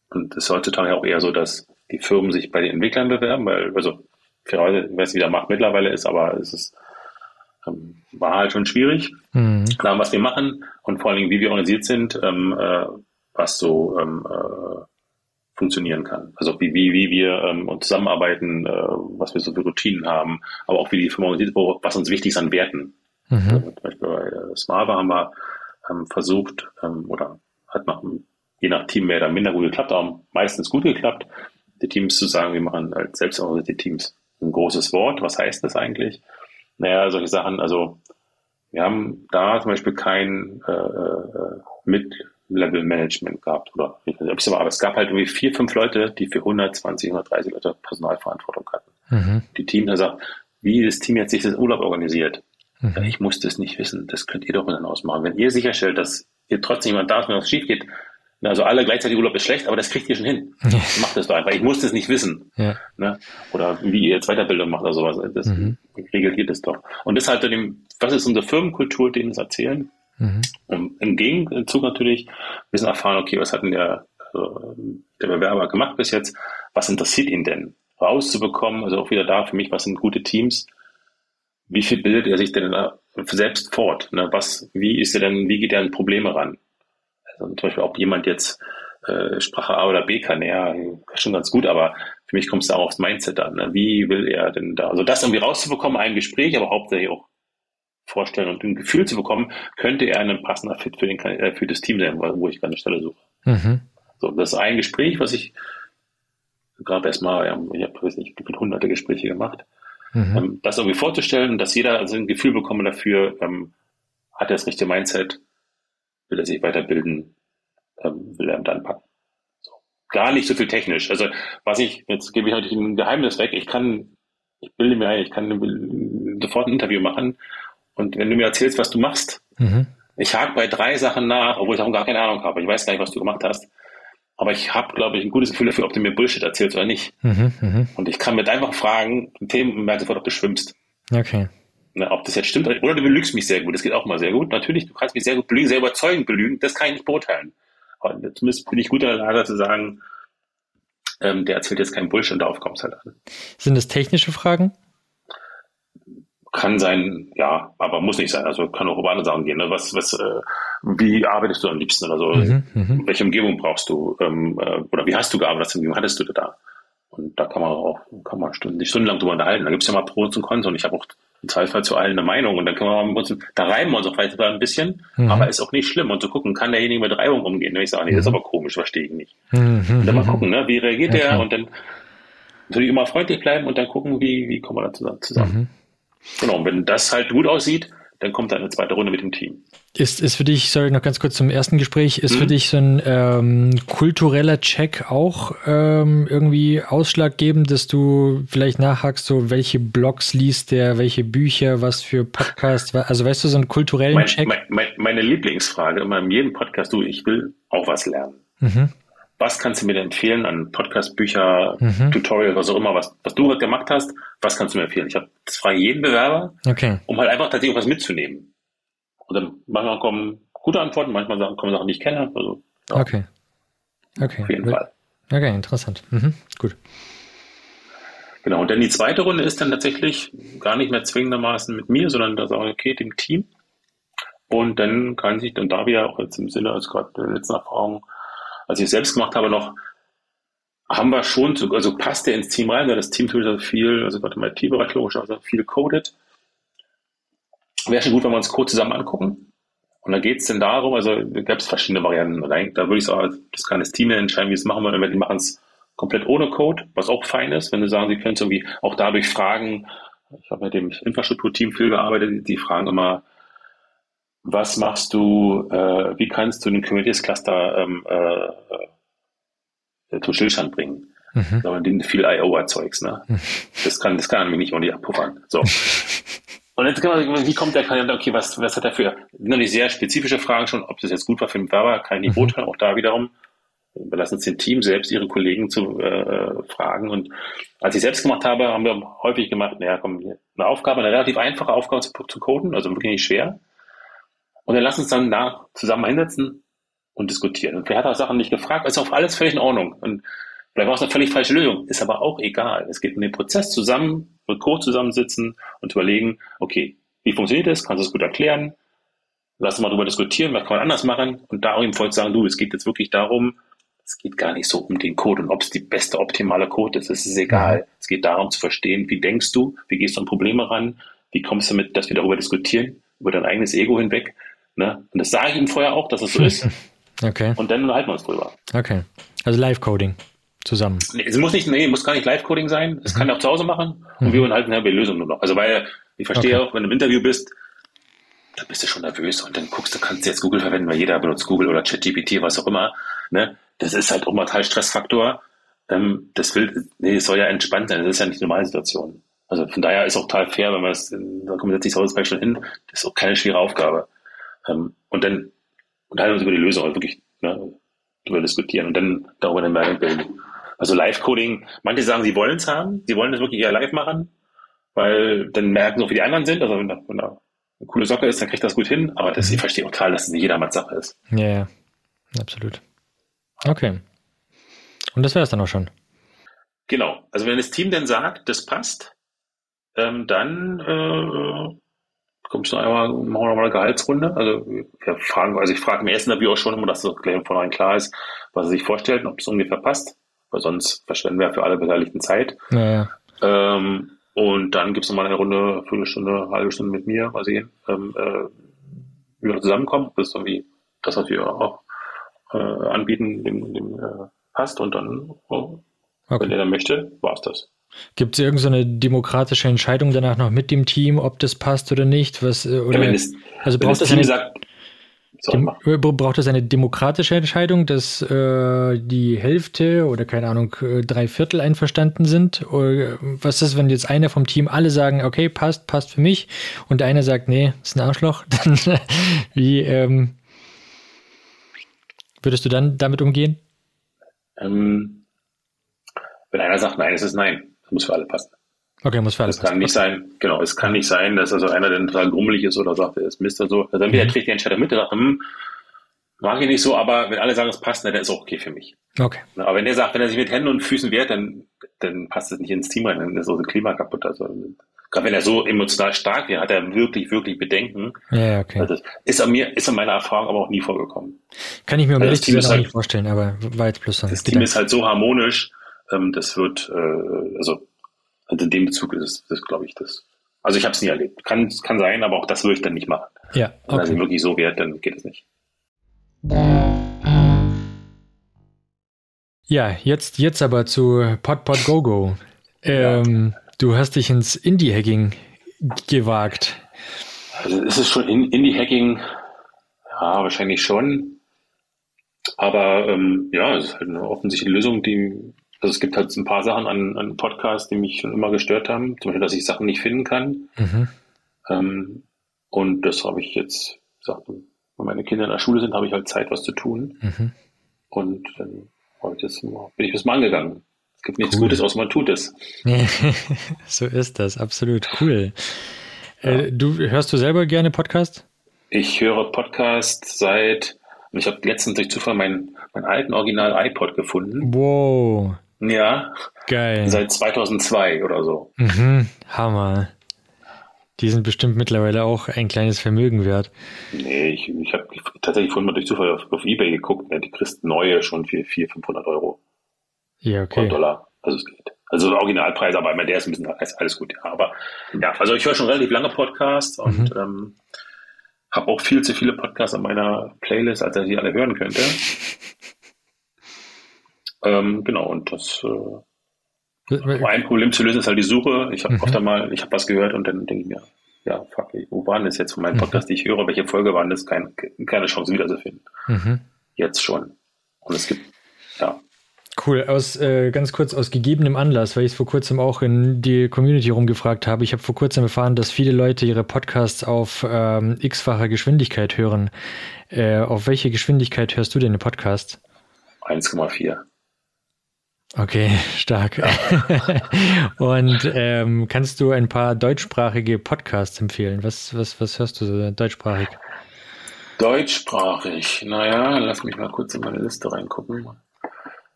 und das ist heutzutage auch eher so, dass die Firmen sich bei den Entwicklern bewerben, weil, also, fairerweise, ich weiß wie der Markt mittlerweile ist, aber es ist war halt schon schwierig. Mhm. Klar, was wir machen und vor allen Dingen, wie wir organisiert sind, ähm, äh, was so ähm, äh, funktionieren kann. Also wie, wie, wie wir ähm, zusammenarbeiten, äh, was wir so für Routinen haben, aber auch wie die Firma organisiert, wo, was uns wichtig ist an Werten. Mhm. Also, zum Beispiel bei äh, Smava haben wir ähm, versucht, ähm, oder hat noch je nach Team mehr oder minder gut geklappt, aber meistens gut geklappt, die Teams zu sagen, wir machen als selbstorganisierte Teams ein großes Wort. Was heißt das eigentlich? Naja, solche Sachen, also wir haben da zum Beispiel kein äh, äh, Mid-Level-Management gehabt oder ich weiß nicht, aber es gab halt irgendwie vier, fünf Leute, die für 120, 130 Leute Personalverantwortung hatten. Mhm. Die Team, da sagt, wie das Team jetzt sich das Urlaub organisiert. Mhm. Ich muss das nicht wissen, das könnt ihr doch dann ausmachen. Wenn ihr sicherstellt, dass ihr trotzdem jemand da ist, wenn was schief geht, also alle gleichzeitig Urlaub ist schlecht, aber das kriegt ihr schon hin. Ja. Macht das doch einfach. Ich muss das nicht wissen. Ja. Ne? Oder wie ihr jetzt Weiterbildung macht oder sowas. Das mhm. regelt ihr das doch. Und das dem, was ist unsere Firmenkultur, denen es erzählen. Mhm. Und im Gegenzug natürlich ein bisschen erfahren, okay, was hat denn der, also der Bewerber gemacht bis jetzt? Was interessiert ihn denn? Rauszubekommen, also auch wieder da für mich, was sind gute Teams? Wie viel bildet er sich denn selbst fort? Ne? Was, wie ist er denn, wie geht er an Probleme ran? Also zum Beispiel, ob jemand jetzt äh, Sprache A oder B kann, ja, schon ganz gut, aber für mich kommt es da auch aufs Mindset an. Ne? Wie will er denn da, also das irgendwie rauszubekommen, ein Gespräch, aber hauptsächlich auch vorstellen und ein Gefühl zu bekommen, könnte er ein passender Fit für, den, äh, für das Team sein, wo ich gerade eine Stelle suche. Mhm. So, das ist ein Gespräch, was ich gerade erstmal, ja, ich habe weiß nicht, hunderte Gespräche gemacht, mhm. ähm, das irgendwie vorzustellen, dass jeder also ein Gefühl bekomme dafür, ähm, hat er das richtige Mindset, will er sich weiterbilden, ähm, will er dann packen. So. Gar nicht so viel technisch. Also was ich, jetzt gebe ich natürlich ein Geheimnis weg, ich kann, ich bilde mir ein, ich kann sofort ein Interview machen. Und wenn du mir erzählst, was du machst, mhm. ich hake bei drei Sachen nach, obwohl ich auch gar keine Ahnung habe. Ich weiß gar nicht, was du gemacht hast. Aber ich habe, glaube ich, ein gutes Gefühl dafür, ob du mir Bullshit erzählst oder nicht. Mhm, mh. Und ich kann mit einfach fragen, Themen merke sofort, ob du schwimmst. Okay. Na, ob das jetzt stimmt oder du belügst mich sehr gut. Das geht auch mal sehr gut. Natürlich, du kannst mich sehr gut belügen, sehr überzeugend belügen. Das kann ich nicht beurteilen. Aber zumindest bin ich gut in der Lage zu sagen, ähm, der erzählt jetzt keinen Bullshit und darauf kommt es halt an. Sind das technische Fragen? Kann sein, ja, aber muss nicht sein. Also kann auch über andere Sachen gehen. Ne? Was, was, äh, wie arbeitest du am liebsten oder so? Mhm, mhm. Welche Umgebung brauchst du? Ähm, äh, oder wie hast du gearbeitet? Wie hattest du da? Und da kann man auch, kann man Stunden, stundenlang drüber unterhalten. Da gibt es ja mal Pros und Cons und ich habe auch im Zweifel zu allen eine Meinung und dann können wir uns, da reiben wir uns auch weiter ein bisschen, mhm. aber ist auch nicht schlimm und zu gucken, kann derjenige mit Reibung umgehen? Und ich sage, nee, das ist mhm. aber komisch, verstehe ich nicht. Mhm. Und dann mal gucken, ne, wie reagiert okay. der und dann natürlich immer freundlich bleiben und dann gucken, wie, wie kommen wir da zusammen. Mhm. Genau, und wenn das halt gut aussieht, dann kommt dann eine zweite Runde mit dem Team. Ist, ist für dich, sorry, noch ganz kurz zum ersten Gespräch, ist mhm. für dich so ein ähm, kultureller Check auch ähm, irgendwie ausschlaggebend, dass du vielleicht nachhakst, so welche Blogs liest der, welche Bücher, was für Podcasts, also weißt du, so einen kulturellen mein, Check? Mein, mein, meine Lieblingsfrage immer in jedem Podcast, du, ich will auch was lernen. Mhm. Was kannst du mir denn empfehlen an Podcast, Bücher, mhm. Tutorial, was auch immer, was, was du heute gemacht hast? Was kannst du mir empfehlen? Ich habe das frage jeden Bewerber, okay. um halt einfach tatsächlich was mitzunehmen. Und dann manchmal kommen gute Antworten, manchmal kommen Sachen, die ich kenne. Also, ja. Okay. Okay. Auf jeden Fall. Okay, interessant. Mhm. Gut. Genau. Und dann die zweite Runde ist dann tatsächlich gar nicht mehr zwingendermaßen mit mir, sondern da sage ich, okay, dem Team. Und dann kann sich dann da wieder auch jetzt im Sinne, als gerade der letzten Erfahrung, als ich es selbst gemacht habe, noch, haben wir schon, also passt der ins Team rein, weil das Team tut also viel, also gerade im IT-Bereich logisch, also viel codet. Wäre schon gut, wenn wir uns Code zusammen angucken. Und da geht es denn darum, also da gab es verschiedene Varianten. Da würde ich sagen, das kann das Team entscheiden, wie es machen wollen. Die machen es komplett ohne Code, was auch fein ist, wenn sie sagen, sie können es irgendwie auch dadurch fragen. Ich habe mit dem Infrastrukturteam viel gearbeitet, die fragen immer, was machst du, äh, wie kannst du den Kubernetes Cluster ähm, äh, äh, zum Stillstand bringen? Mhm. Sondern den viel I.O. erzeugst, ne? Mhm. Das kann, das kann mich nicht ordentlich abpuffern. So. Und jetzt kann man, wie kommt der Kandidat, okay, was, was hat er für, natürlich sehr spezifische Fragen schon, ob das jetzt gut war für den Bewerber, kann ich nicht mhm. beurteilen, auch da wiederum, überlassen es dem Team selbst, ihre Kollegen zu äh, fragen. Und als ich selbst gemacht habe, haben wir häufig gemacht, naja, komm, eine Aufgabe, eine relativ einfache Aufgabe zu, zu coden, also wirklich nicht schwer. Und dann lass uns dann da zusammen hinsetzen und diskutieren. Und wer hat auch Sachen nicht gefragt, ist auch alles völlig in Ordnung. Und vielleicht war es eine völlig falsche Lösung, ist aber auch egal. Es geht um den Prozess zusammen, mit Code zusammensitzen und überlegen, okay, wie funktioniert das? Kannst du es gut erklären? Lass uns mal darüber diskutieren, was kann man anders machen? Und da auch ihm voll sagen, du, es geht jetzt wirklich darum, es geht gar nicht so um den Code und ob es die beste optimale Code ist. Es ist egal. Mhm. Es geht darum zu verstehen, wie denkst du, wie gehst du an Probleme ran, wie kommst du damit, dass wir darüber diskutieren, über dein eigenes Ego hinweg Ne? Und das sage ich ihm vorher auch, dass es so ist. Okay. Und dann unterhalten wir uns drüber. Okay. Also Live-Coding zusammen. Nee, es muss nicht, nee, muss gar nicht Live-Coding sein. Das mhm. kann er auch zu Hause machen. Und mhm. wir unterhalten über die Lösung nur noch. Also weil, ich verstehe okay. auch, wenn du im Interview bist, da bist du schon nervös und dann guckst du, kannst du jetzt Google verwenden, weil jeder benutzt Google oder ChatGPT, was auch immer. Ne? Das ist halt auch mal Teil Stressfaktor. Ähm, das will, nee, es soll ja entspannt sein. Das ist ja nicht normale Situation. Also von daher ist auch total fair, wenn man es, da kommt jetzt nicht so schon hin. Das ist auch keine schwere Aufgabe. Ähm, und dann unterhalten wir uns über die Lösung, also wirklich ne, darüber diskutieren und dann darüber eine Meinung bilden. Also Live-Coding, manche sagen, sie wollen es haben, sie wollen es wirklich eher live machen, weil dann merken auch, wie die anderen sind. Also wenn da, wenn da eine coole Socke ist, dann kriegt das gut hin, aber das, ich verstehe auch total, dass es nicht jedermanns Sache ist. Ja, ja, absolut. Okay. Und das wäre es dann auch schon. Genau. Also wenn das Team dann sagt, das passt, ähm, dann äh, kommst du einmal, machen wir nochmal eine Gehaltsrunde. Also wir fragen, also ich frage im ersten Interview auch schon immer, dass das gleich von vornherein klar ist, was er sich vorstellt und ob es ungefähr passt. Weil sonst verschwenden wir für alle Beteiligten Zeit. Naja. Ähm, und dann gibt es nochmal eine Runde, Viertelstunde, eine halbe Stunde mit mir, mal sehen, ähm, äh, wie wir zusammenkommen. Das ist irgendwie das, was wir auch äh, anbieten, dem, dem äh, passt. Und dann, oh, okay. wenn er dann möchte, war es das. Gibt es irgendeine so demokratische Entscheidung danach noch mit dem Team, ob das passt oder nicht? Was, äh, oder, ja, das, also wenn das Team sagt, Dem, äh, braucht es eine demokratische Entscheidung, dass äh, die Hälfte oder keine Ahnung, äh, drei Viertel einverstanden sind? Oder was ist, wenn jetzt einer vom Team alle sagen, okay, passt, passt für mich, und der eine sagt, nee, ist ein Arschloch, dann wie ähm, würdest du dann damit umgehen? Ähm, wenn einer sagt, nein, es ist nein, das muss für alle passen. Okay, muss für alle das passen. kann nicht sein, genau, es kann nicht sein, dass also einer dann total grummelig ist oder sagt, er ist Mist oder so. Also entweder mhm. trägt die Entscheider mit, der sagt, hm, mag ich nicht so, aber wenn alle sagen, es passt, dann ist es auch okay für mich. Okay. Aber wenn der sagt, wenn er sich mit Händen und Füßen wehrt, dann, dann passt es nicht ins Team rein, dann ist so das Klima kaputt. Also, gerade wenn er so emotional stark wäre, hat er wirklich, wirklich Bedenken. Ja, okay. Also ist an mir, ist an meiner Erfahrung aber auch nie vorgekommen. Kann ich mir um also ehrlich halt, nicht vorstellen, aber war jetzt bloß. Das Team ist halt so harmonisch, ähm, das wird, äh, also, also in dem Bezug ist es, das glaube ich, das. Also ich habe es nie erlebt. Kann, kann sein, aber auch das würde ich dann nicht machen. Ja, okay. Wenn sich wirklich so wehrt, dann geht es nicht. Ja, jetzt, jetzt aber zu Pod Pod Go Go. Ähm, ja. Du hast dich ins Indie-Hacking gewagt. Also ist es schon Indie-Hacking? Ja, wahrscheinlich schon. Aber ähm, ja, es ist halt eine offensichtliche Lösung, die also es gibt halt ein paar Sachen an, an Podcasts, die mich schon immer gestört haben. Zum Beispiel, dass ich Sachen nicht finden kann. Mhm. Ähm, und das habe ich jetzt gesagt, wenn meine Kinder in der Schule sind, habe ich halt Zeit, was zu tun. Mhm. Und dann ich das bin ich das mal angegangen. Es gibt nichts cool. Gutes, außer man tut es. so ist das, absolut cool. Ja. Äh, du hörst du selber gerne Podcast? Ich höre Podcast seit, und ich habe letztens durch Zufall meinen, meinen alten Original iPod gefunden. Wow. Ja. Geil. Seit 2002 oder so. Mhm, Hammer. Die sind bestimmt mittlerweile auch ein kleines Vermögen wert. Nee, ich, ich habe tatsächlich vorhin mal durch Zufall auf, auf Ebay geguckt. Ne, die kriegst neue schon für 400, 500 Euro. Ja, okay. Oder Dollar. Also es geht. Also Originalpreis, aber der ist ein bisschen alles gut. Ja, aber ja, also ich höre schon relativ lange Podcasts und mhm. ähm, habe auch viel zu viele Podcasts an meiner Playlist, als er sie alle hören könnte. ähm, genau, und das äh, ein Problem zu lösen ist halt die Suche. Ich habe mhm. oft einmal, ich habe was gehört und dann denke ich mir, ja, fuck, wo waren das jetzt von meinem mhm. Podcast, die ich höre? Welche Folge waren das? Kein, keine Chance wiederzufinden. Mhm. Jetzt schon. Und es gibt, ja, Cool, aus äh, ganz kurz aus gegebenem Anlass, weil ich es vor kurzem auch in die Community rumgefragt habe. Ich habe vor kurzem erfahren, dass viele Leute ihre Podcasts auf ähm, x-facher Geschwindigkeit hören. Äh, auf welche Geschwindigkeit hörst du denn den Podcast? 1,4. Okay, stark. Und ähm, kannst du ein paar deutschsprachige Podcasts empfehlen? Was, was, was hörst du so deutschsprachig? Deutschsprachig, naja, lass mich mal kurz in meine Liste reingucken.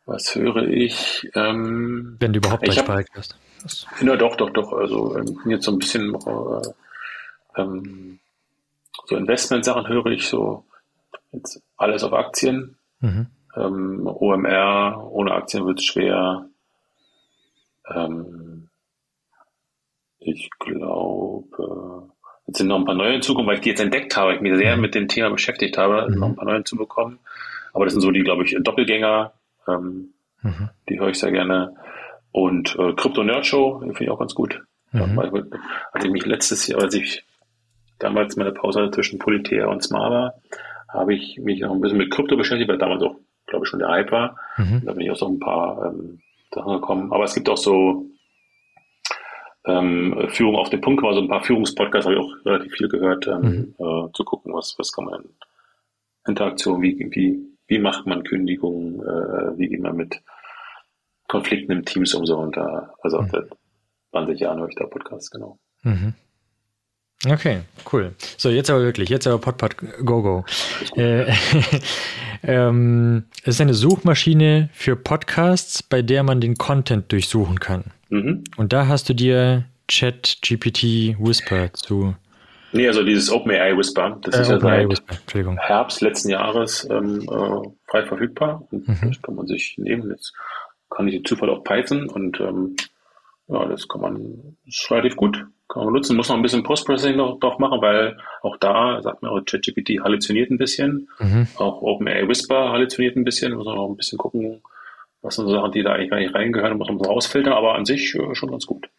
Was höre ich? Ähm, Wenn du überhaupt deutschsprachig hörst. Ja, doch, doch, doch. Also ähm, jetzt so ein bisschen äh, ähm, so Investmentsachen höre ich so jetzt alles auf Aktien. Mhm. Ähm, OMR, ohne Aktien wird es schwer. Ähm, ich glaube, jetzt sind noch ein paar neue hinzugekommen, weil ich die jetzt entdeckt habe, ich mich sehr mhm. mit dem Thema beschäftigt habe, mhm. noch ein paar neue hinzubekommen. Aber das sind so die, glaube ich, Doppelgänger. Ähm, mhm. Die höre ich sehr gerne. Und äh, Crypto Nerd Show, finde ich auch ganz gut. Mhm. als ich mich letztes Jahr, als ich damals meine Pause hatte zwischen Politär und Smava, habe ich mich noch ein bisschen mit Krypto beschäftigt, weil damals auch, glaube ich, schon der Hype war. Mhm. Da bin ich auch so ein paar ähm, Sachen gekommen. Aber es gibt auch so ähm, Führung auf den Punkt, also ein paar Führungspodcasts habe ich auch relativ viel gehört, ähm, mhm. äh, zu gucken, was, was kann man Interaktion, wie, wie wie macht man Kündigungen, äh, wie geht man mit Konflikten im Teams um so und da, also mhm. seit 20 Jahren höre ich da Podcasts, genau. Mhm. Okay, cool. So, jetzt aber wirklich, jetzt aber Podpod Go Go. Äh, ähm, es ist eine Suchmaschine für Podcasts, bei der man den Content durchsuchen kann. Mhm. Und da hast du dir Chat GPT Whisper zu Nee, also dieses OpenAI Whisper, das äh, ist ja seit Whisper, Herbst letzten Jahres ähm, äh, frei verfügbar. Und mhm. Das kann man sich nehmen. Jetzt kann ich den Zufall auf Python und ähm, ja, das kann man, das ist relativ gut. Kann man nutzen, muss noch ein bisschen Post-Processing noch drauf machen, weil auch da, sagt man auch, ChatGPT halluziniert ein bisschen. Mhm. Auch OpenAI Whisper halluziniert ein bisschen. Muss man noch ein bisschen gucken, was sind so Sachen, die da eigentlich gar nicht reingehören, muss man so rausfiltern, aber an sich äh, schon ganz gut.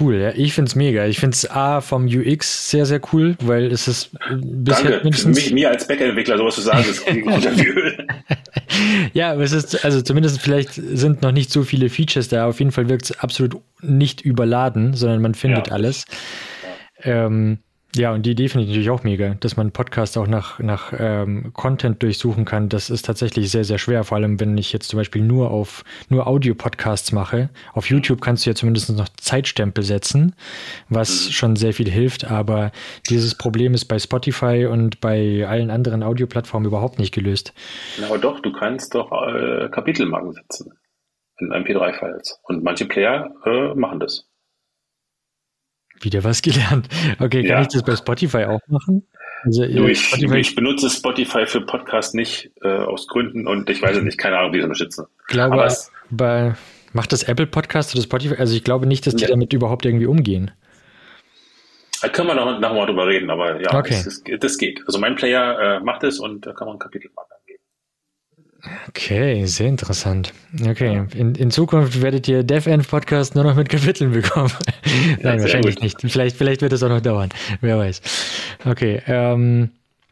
Cool, ja. Ich finde es mega. Ich finde es A vom UX sehr, sehr cool, weil es ist bisher mindestens. Mich, mir als Backend-Entwickler sowas zu sagen, ist Ja, aber es ist, also zumindest vielleicht sind noch nicht so viele Features da. Auf jeden Fall wirkt es absolut nicht überladen, sondern man findet ja. alles. Ja. Ähm, ja, und die Idee finde ich natürlich auch mega, dass man Podcast auch nach, nach ähm, Content durchsuchen kann. Das ist tatsächlich sehr, sehr schwer, vor allem wenn ich jetzt zum Beispiel nur auf nur Audio-Podcasts mache. Auf YouTube kannst du ja zumindest noch Zeitstempel setzen, was mhm. schon sehr viel hilft, aber dieses Problem ist bei Spotify und bei allen anderen Audioplattformen überhaupt nicht gelöst. aber doch, du kannst doch äh, Kapitelmarken setzen in MP3-Files. Und manche Player äh, machen das. Wieder was gelernt. Okay, kann ja. ich das bei Spotify auch machen? Also, du, ich, Spotify ich, benutze Spotify für Podcast nicht äh, aus Gründen und ich weiß nicht, keine Ahnung, wie sie unterstützen. Ich glaube, Aber es, bei, macht das Apple Podcast oder Spotify? Also ich glaube nicht, dass die ja. damit überhaupt irgendwie umgehen. Da können wir noch, noch mal drüber reden, aber ja, okay. das, das, das geht. Also mein Player äh, macht es und da kann man ein Kapitel machen. Okay, sehr interessant. Okay, in, in Zukunft werdet ihr DevEnv Podcast nur noch mit Kapiteln bekommen. Nein, ja, wahrscheinlich gut. nicht. Vielleicht, vielleicht wird es auch noch dauern. Wer weiß. Okay, ähm,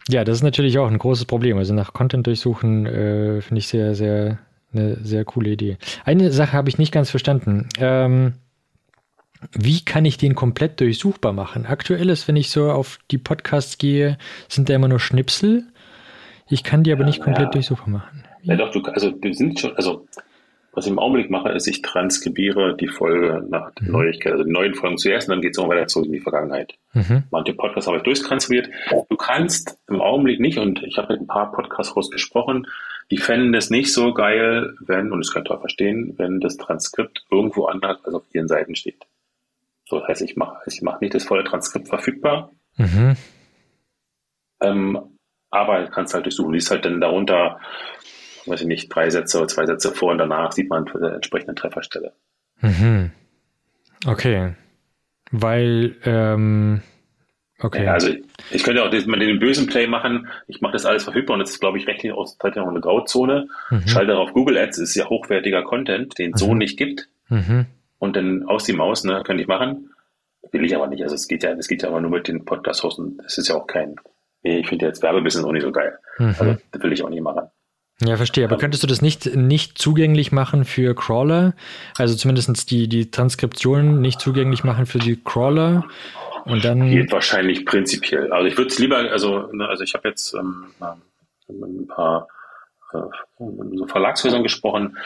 ja, das ist natürlich auch ein großes Problem. Also nach Content durchsuchen äh, finde ich sehr, sehr eine sehr coole Idee. Eine Sache habe ich nicht ganz verstanden. Ähm, wie kann ich den komplett durchsuchbar machen? Aktuell ist, wenn ich so auf die Podcasts gehe, sind da immer nur Schnipsel. Ich kann die aber ja, nicht komplett ja. durchsuchbar machen. Ja, doch, du, also wir sind schon, also was ich im Augenblick mache, ist, ich transkribiere die Folge nach der mhm. Neuigkeit, also die neuen Folgen zuerst und dann geht es auch weiter zurück in die Vergangenheit. Mhm. Manche Podcasts habe ich durchtranskribiert. Du kannst im Augenblick nicht, und ich habe mit ein paar Podcasts gesprochen, die fänden es nicht so geil, wenn, und das könnt ihr auch verstehen, wenn das Transkript irgendwo anders als auf ihren Seiten steht. So, das heißt, ich mache ich mach nicht das volle Transkript verfügbar. Mhm. Ähm, aber kannst halt durchsuchen. Liest halt dann darunter weiß ich nicht, drei Sätze oder zwei Sätze vor und danach sieht man der entsprechenden Trefferstelle. Mhm. Okay. Weil, ähm, okay. Ja, also ich könnte auch mal den bösen Play machen. Ich mache das alles verfügbar und das ist, glaube ich, rechtlich auch noch eine Grauzone. Mhm. Schalte auf Google Ads, ist ja hochwertiger Content, den es mhm. so nicht gibt. Mhm. Und dann aus die Maus, ne, könnte ich machen. Will ich aber nicht. Also es geht ja, es geht ja aber nur mit den Podcast-Hosten. Das ist ja auch kein, ich finde jetzt Werbebusiness auch nicht so geil. Mhm. Also das will ich auch nicht machen. Ja, verstehe. Aber könntest du das nicht, nicht zugänglich machen für Crawler? Also zumindest die, die Transkription nicht zugänglich machen für die Crawler? Und dann. Geht wahrscheinlich prinzipiell. Also ich würde es lieber, also, ne, also ich habe jetzt ähm, ein paar äh, so Verlagshäusern gesprochen,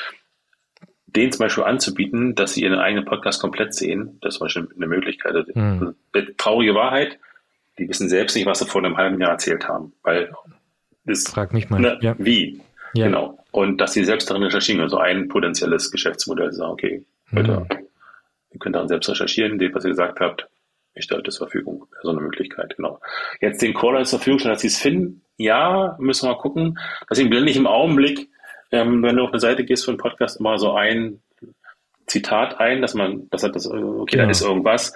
denen zum Beispiel anzubieten, dass sie ihren eigenen Podcast komplett sehen. Das ist zum Beispiel eine Möglichkeit. Also, hm. Traurige Wahrheit, die wissen selbst nicht, was sie vor einem halben Jahr erzählt haben. Weil das, Frag mich mal. Ne, ja. Wie? Ja. Genau. Und dass sie selbst darin recherchieren, also ein potenzielles Geschäftsmodell sagen, okay, Leute, mhm. ihr könnt daran selbst recherchieren, dem, was ihr gesagt habt, ich stelle das zur Verfügung. So eine Möglichkeit, genau. Jetzt den Crawler zur Verfügung stellen, dass sie es finden, ja, müssen wir mal gucken. Deswegen blende ich im Augenblick, ähm, wenn du auf eine Seite gehst für einen Podcast, immer so ein Zitat ein, dass man, dass das, okay, ja. da ist irgendwas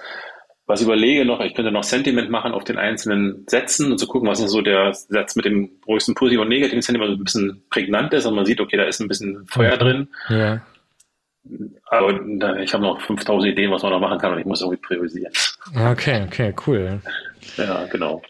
was überlege noch, ich könnte noch Sentiment machen auf den einzelnen Sätzen und zu gucken, was ist so der Satz mit dem größten positiven und negativen Sentiment, so ein bisschen prägnant ist und man sieht, okay, da ist ein bisschen Feuer drin. Ja. Aber ich habe noch 5000 Ideen, was man noch machen kann und ich muss irgendwie priorisieren. Okay, okay, cool. Ja, genau.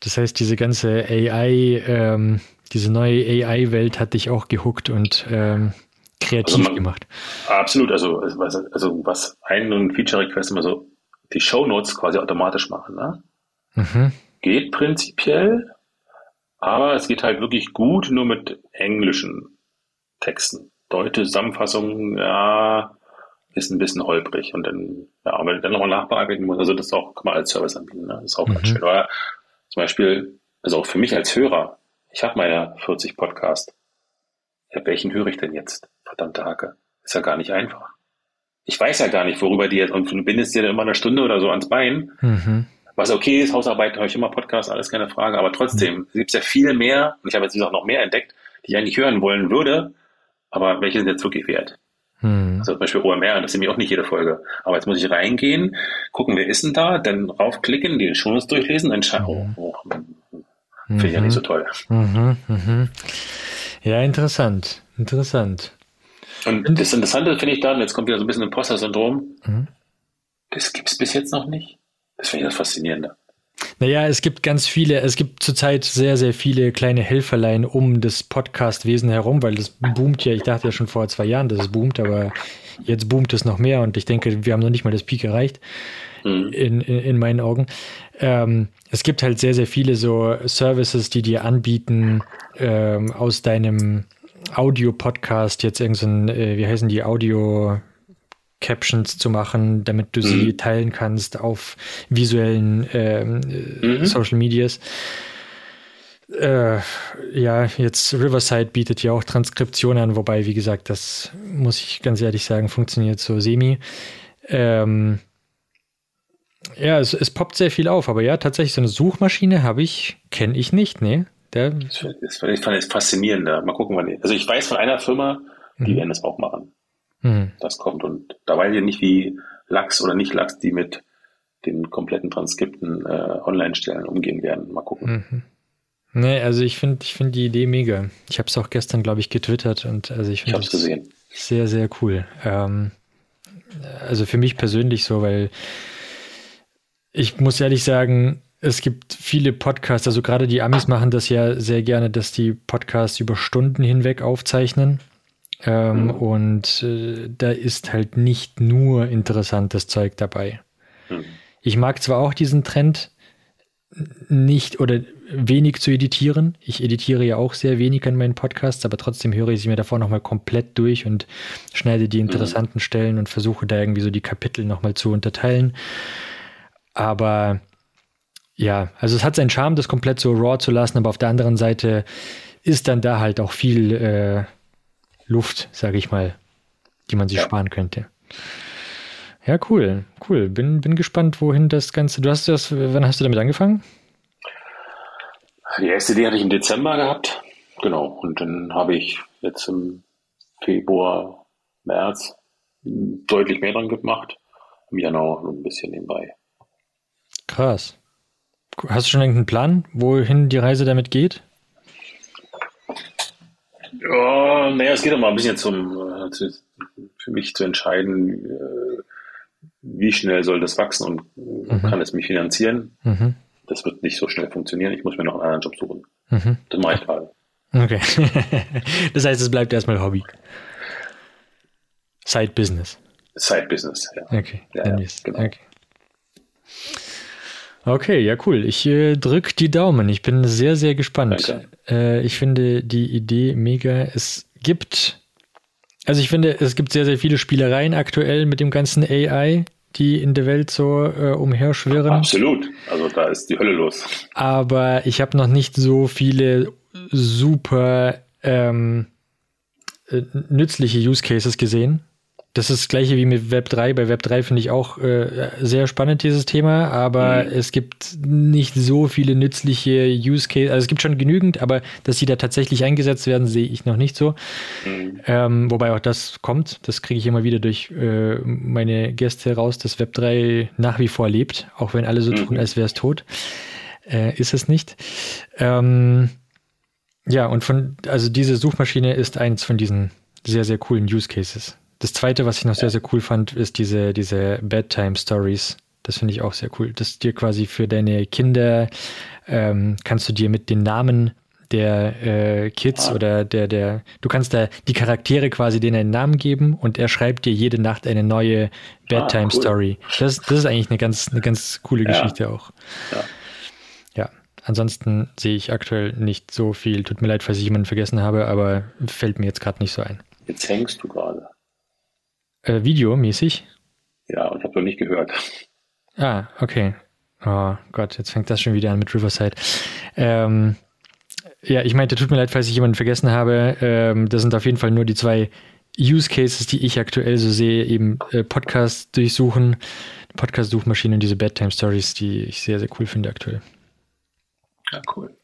Das heißt, diese ganze AI, ähm, diese neue AI-Welt hat dich auch gehuckt und ähm, kreativ also man, gemacht. Absolut. Also, also, also was ein Feature-Request immer so die Shownotes quasi automatisch machen. Ne? Mhm. Geht prinzipiell, aber es geht halt wirklich gut nur mit englischen Texten. Deutsche Zusammenfassung, ja, ist ein bisschen holprig. Und dann, ja, wenn ich dann nochmal nachbearbeiten muss, also das auch, kann man als Service anbieten, ne? Das ist auch mhm. ganz schön. Oder zum Beispiel, also auch für mich als Hörer, ich habe meine 40 Podcast. Ja, welchen höre ich denn jetzt? Verdammte Hacke. Ist ja gar nicht einfach ich weiß ja gar nicht, worüber die jetzt, und du bindest dir immer eine Stunde oder so ans Bein. Mhm. Was okay ist, Hausarbeit höre ich immer Podcast, alles keine Frage, aber trotzdem mhm. gibt es ja viel mehr, und ich habe jetzt auch noch mehr entdeckt, die ich eigentlich hören wollen würde, aber welche sind jetzt wirklich wert? Mhm. Also zum Beispiel OMR, das ist nämlich auch nicht jede Folge. Aber jetzt muss ich reingehen, gucken, wer ist denn da, dann raufklicken, die Shownotes durchlesen, entscheiden. Oh, oh, Finde ich ja nicht so toll. Mhm, mhm. Ja, interessant. Interessant. Und das Interessante finde ich dann, jetzt kommt wieder so ein bisschen Imposter-Syndrom. Mhm. Das gibt es bis jetzt noch nicht. Das finde ich das Faszinierende. Naja, es gibt ganz viele, es gibt zurzeit sehr, sehr viele kleine Helferlein um das Podcast-Wesen herum, weil das boomt ja, ich dachte ja schon vor zwei Jahren, dass es boomt, aber jetzt boomt es noch mehr und ich denke, wir haben noch nicht mal das Peak erreicht, mhm. in, in, in, meinen Augen. Ähm, es gibt halt sehr, sehr viele so Services, die dir anbieten, ähm, aus deinem Audio-Podcast jetzt irgendein, äh, wie heißen die, Audio- Captions zu machen, damit du sie mhm. teilen kannst auf visuellen ähm, mhm. Social Medias. Äh, ja, jetzt Riverside bietet ja auch Transkription an, wobei, wie gesagt, das muss ich ganz ehrlich sagen, funktioniert so semi. Ähm, ja, es, es poppt sehr viel auf, aber ja, tatsächlich so eine Suchmaschine habe ich, kenne ich nicht, ne? Der, das, fand ich faszinierend. Mal gucken, wann. Also ich weiß von einer Firma, die mhm. werden das auch machen mhm. das kommt. Und da weiß ich nicht, wie Lachs oder nicht Lachs, die mit den kompletten Transkripten äh, Online-Stellen umgehen werden. Mal gucken. Mhm. Nee, also ich finde ich finde die Idee mega. Ich habe es auch gestern, glaube ich, getwittert und also ich finde es gesehen. Sehr, sehr cool. Ähm, also für mich persönlich so, weil ich muss ehrlich sagen, es gibt viele Podcasts, also gerade die Amis machen das ja sehr gerne, dass die Podcasts über Stunden hinweg aufzeichnen. Ähm, mhm. Und äh, da ist halt nicht nur interessantes Zeug dabei. Mhm. Ich mag zwar auch diesen Trend, nicht oder wenig zu editieren. Ich editiere ja auch sehr wenig an meinen Podcasts, aber trotzdem höre ich sie mir davor nochmal komplett durch und schneide die mhm. interessanten mhm. Stellen und versuche da irgendwie so die Kapitel nochmal zu unterteilen. Aber ja, also es hat seinen Charme, das komplett so raw zu lassen, aber auf der anderen Seite ist dann da halt auch viel äh, Luft, sage ich mal, die man sich ja. sparen könnte. Ja, cool, cool. Bin, bin gespannt, wohin das Ganze. Du hast das, wann hast du damit angefangen? Die erste Idee hatte ich im Dezember gehabt. Genau. Und dann habe ich jetzt im Februar, März deutlich mehr dran gemacht. Im Januar noch ein bisschen nebenbei. Krass. Hast du schon irgendeinen Plan, wohin die Reise damit geht? Ja, naja, es geht doch mal ein bisschen zum, äh, zu, für mich zu entscheiden, äh, wie schnell soll das wachsen und mhm. kann es mich finanzieren. Mhm. Das wird nicht so schnell funktionieren. Ich muss mir noch einen anderen Job suchen. Mhm. Das mache ich gerade. Okay. das heißt, es bleibt erstmal Hobby. Side Business. Side Business, ja. Okay. Ja, ja, genau. okay. Okay, ja, cool. Ich äh, drück die Daumen. Ich bin sehr, sehr gespannt. Äh, ich finde die Idee mega. Es gibt, also ich finde, es gibt sehr, sehr viele Spielereien aktuell mit dem ganzen AI, die in der Welt so äh, umherschwirren. Absolut. Also da ist die Hölle los. Aber ich habe noch nicht so viele super ähm, äh, nützliche Use Cases gesehen. Das ist das gleiche wie mit Web 3. Bei Web 3 finde ich auch äh, sehr spannend dieses Thema, aber mhm. es gibt nicht so viele nützliche Use Cases. Also es gibt schon genügend, aber dass sie da tatsächlich eingesetzt werden, sehe ich noch nicht so. Mhm. Ähm, wobei auch das kommt. Das kriege ich immer wieder durch äh, meine Gäste raus, dass Web 3 nach wie vor lebt, auch wenn alle so mhm. tun, als wäre es tot. Äh, ist es nicht. Ähm, ja, und von, also diese Suchmaschine ist eins von diesen sehr, sehr coolen Use Cases. Das zweite, was ich noch sehr, sehr cool fand, ist diese, diese Bedtime Stories. Das finde ich auch sehr cool. Das dir quasi für deine Kinder ähm, kannst du dir mit den Namen der äh, Kids ah. oder der, der, du kannst da die Charaktere quasi denen einen Namen geben und er schreibt dir jede Nacht eine neue Bedtime ah, cool. Story. Das, das ist eigentlich eine ganz, eine ganz coole ja. Geschichte auch. Ja. ja. Ansonsten sehe ich aktuell nicht so viel. Tut mir leid, falls ich jemanden vergessen habe, aber fällt mir jetzt gerade nicht so ein. Jetzt hängst du gerade. Äh, videomäßig? Ja, und habe noch nicht gehört. Ah, okay. Oh Gott, jetzt fängt das schon wieder an mit Riverside. Ähm, ja, ich meinte, tut mir leid, falls ich jemanden vergessen habe. Ähm, das sind auf jeden Fall nur die zwei Use Cases, die ich aktuell so sehe, eben äh, Podcast durchsuchen, Podcast-Suchmaschine und diese Bedtime Stories, die ich sehr, sehr cool finde aktuell. Ja, cool.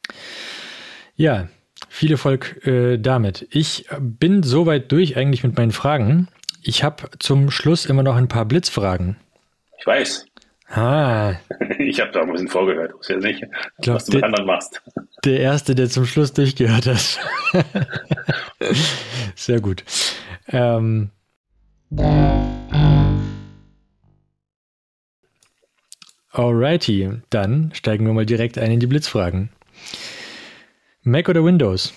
Ja, viel Erfolg äh, damit. Ich bin soweit durch eigentlich mit meinen Fragen. Ich habe zum Schluss immer noch ein paar Blitzfragen. Ich weiß. Ah. Ich habe da ein bisschen vorgehört. Ich weiß ja nicht, glaub, was du mit anderen machst. Der Erste, der zum Schluss durchgehört hat. Sehr gut. Ähm, Alrighty, dann steigen wir mal direkt ein in die Blitzfragen. Mac oder Windows?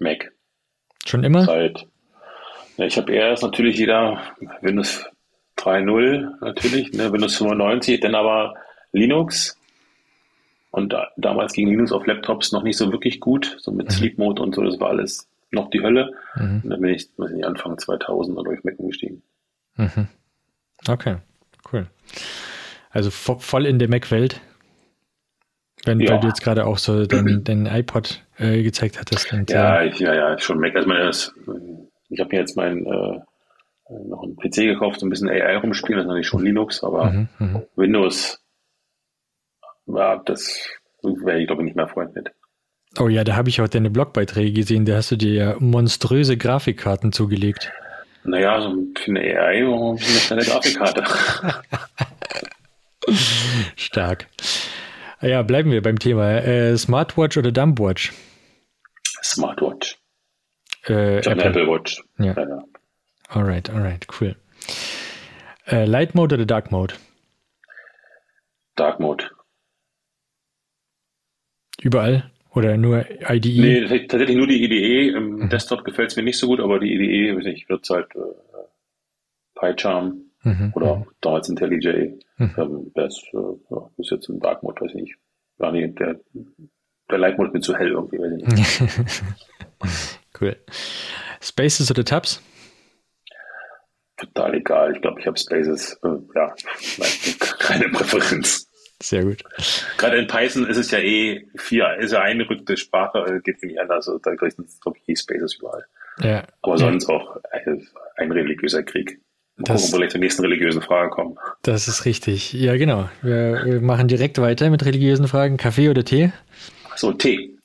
Mac. Schon immer? Seit. Ja, ich habe erst natürlich jeder Windows 3.0 natürlich, ne, Windows 95, dann aber Linux. Und da, damals ging Linux auf Laptops noch nicht so wirklich gut, so mit mhm. Sleep Mode und so, das war alles noch die Hölle. Mhm. Und dann bin ich, weiß nicht, Anfang 2000 durch Mac umgestiegen. Mhm. Okay, cool. Also voll in der Mac-Welt. Wenn ja. weil du jetzt gerade auch so den, den iPod äh, gezeigt hattest. Und, ja, äh, ich, ja, ja, schon Mac. Also meine, das, ich habe mir jetzt mein äh, noch einen PC gekauft, so ein bisschen AI rumspielen, das ist natürlich schon Linux, aber mhm, mhm. Windows, ja, das wäre ich glaube ich nicht mehr Freund mit. Oh ja, da habe ich auch deine Blogbeiträge gesehen, da hast du dir ja monströse Grafikkarten zugelegt. Naja, so für eine AI warum eine schnelle Grafikkarte. Stark. Ja, bleiben wir beim Thema. Äh, Smartwatch oder Dumbwatch? Smartwatch. Äh, ich Apple. Apple Watch. Ja. ja, ja. Alright, alright, cool. Äh, Light Mode oder Dark Mode? Dark Mode. Überall? Oder nur IDE? Nee, tatsächlich nur die IDE. Im mhm. Desktop gefällt es mir nicht so gut, aber die IDE, weiß nicht, wird halt äh, PyCharm mhm. oder mhm. damals IntelliJ. Mhm. Ähm, das äh, ja, ist jetzt im Dark Mode, weiß ich nicht. Ja, nee, der, der Light Mode ist mir zu hell irgendwie, weiß ich nicht. cool. Spaces oder Tabs? Total egal. Ich glaube, ich habe Spaces, äh, ja, keine Präferenz. Sehr gut. Gerade in Python ist es ja eh vier, ist ja eine rückte Sprache, äh, geht nicht anders. Also da kriegst du, glaube ich, eh Spaces überall. Ja. Aber sonst ja. auch ein religiöser Krieg. Mal das, gucken, wo wir zur nächsten religiösen Frage kommen. Das ist richtig. Ja, genau. Wir, wir machen direkt weiter mit religiösen Fragen. Kaffee oder Tee? So, Tee.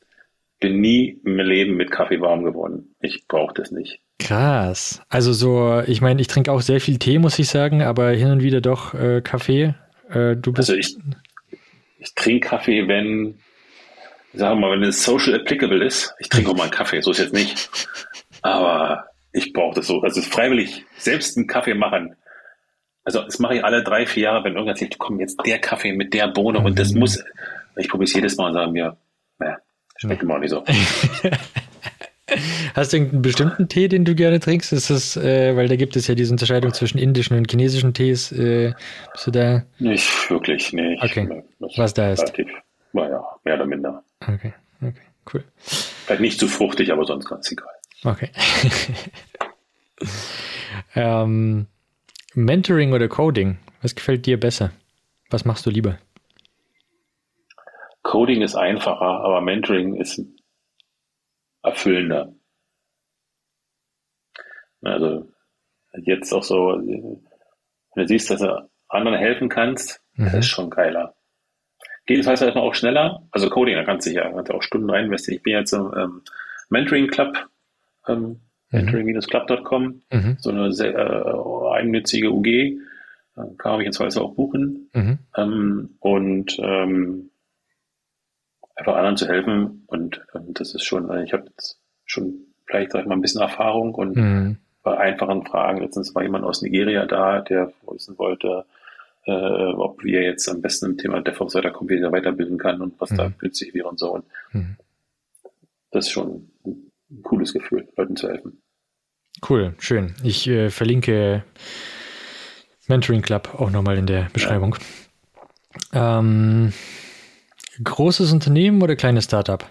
Bin nie im Leben mit Kaffee warm geworden. Ich brauche das nicht. Krass. Also so, ich meine, ich trinke auch sehr viel Tee, muss ich sagen, aber hin und wieder doch äh, Kaffee. Äh, du bist also ich, ich trinke Kaffee, wenn, sagen wir mal, wenn es social applicable ist. Ich trinke auch mal einen Kaffee, so ist jetzt nicht. Aber ich brauche das so. Also freiwillig selbst einen Kaffee machen. Also das mache ich alle drei, vier Jahre, wenn irgendwer sagt, komm, jetzt der Kaffee mit der Bohne und das mhm. muss. Ich probiere es jedes Mal und sage mir, schmeckt immer auch nicht so. Hast du irgendeinen bestimmten Tee, den du gerne trinkst? Ist das, äh, weil da gibt es ja diese Unterscheidung zwischen indischen und chinesischen Tees. Äh, bist du da? Nicht wirklich, nee. Okay. Was da ist? Relativ, naja, mehr oder minder. Okay, okay, cool. Vielleicht nicht zu fruchtig, aber sonst ganz egal. Okay. ähm, Mentoring oder Coding? Was gefällt dir besser? Was machst du lieber? Coding ist einfacher, aber Mentoring ist erfüllender. Also jetzt auch so, wenn du siehst, dass du anderen helfen kannst, mhm. das ist schon geiler. Geht es heißt erstmal auch schneller. Also Coding, da kannst du ja kannst auch Stunden rein investieren. Ich bin jetzt im ähm, Mentoring Club, ähm, mhm. mentoring-club.com, mhm. so eine sehr, äh, eigennützige UG. Kann man mich jetzt auch buchen. Mhm. Ähm, und ähm, einfach anderen zu helfen. Und ähm, das ist schon, äh, ich habe jetzt schon vielleicht sag ich mal ein bisschen Erfahrung und mhm. bei einfachen Fragen. Letztens war jemand aus Nigeria da, der wissen wollte, äh, ob wir jetzt am besten im Thema DevOps weiterkommen, wie er weiterbilden kann und was mhm. da nützlich wäre und so. Und mhm. das ist schon ein, ein cooles Gefühl, Leuten zu helfen. Cool, schön. Ich äh, verlinke Mentoring Club auch nochmal in der Beschreibung. Ja. Ähm, Großes Unternehmen oder kleines Startup?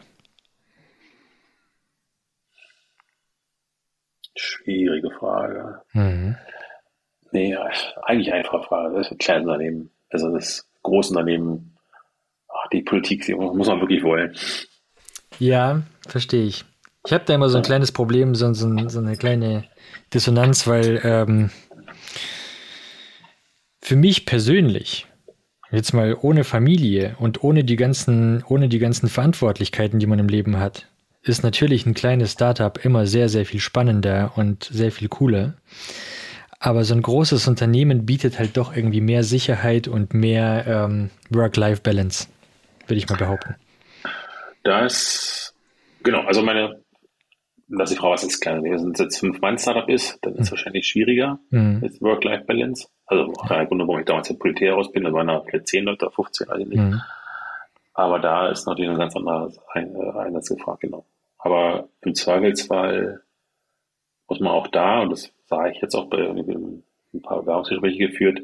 Schwierige Frage. Mhm. Nee, eigentlich einfache Frage. Das ist ein kleines Unternehmen. Also das große Unternehmen, ach, die Politik die muss man wirklich wollen. Ja, verstehe ich. Ich habe da immer so ein kleines Problem, so, so, so eine kleine Dissonanz, weil ähm, für mich persönlich Jetzt mal ohne Familie und ohne die ganzen, ohne die ganzen Verantwortlichkeiten, die man im Leben hat, ist natürlich ein kleines Startup immer sehr, sehr viel spannender und sehr viel cooler. Aber so ein großes Unternehmen bietet halt doch irgendwie mehr Sicherheit und mehr ähm, Work-Life-Balance, würde ich mal behaupten. Das, genau, also meine dass die Frau was ist kleiner. Wenn es jetzt fünf Mann Startup ist, dann ist es mhm. wahrscheinlich schwieriger mhm. mit Work-Life-Balance. Also der Grund, warum ich damals in Politär raus bin, da waren da vielleicht zehn Leute, 15, also nicht. Mhm. Aber da ist natürlich ein ganz anderer äh, Einsatz gefragt, genau. Aber im Zweifelsfall muss man auch da, und das sage ich jetzt auch bei ein paar Bewerbungsgespräche geführt,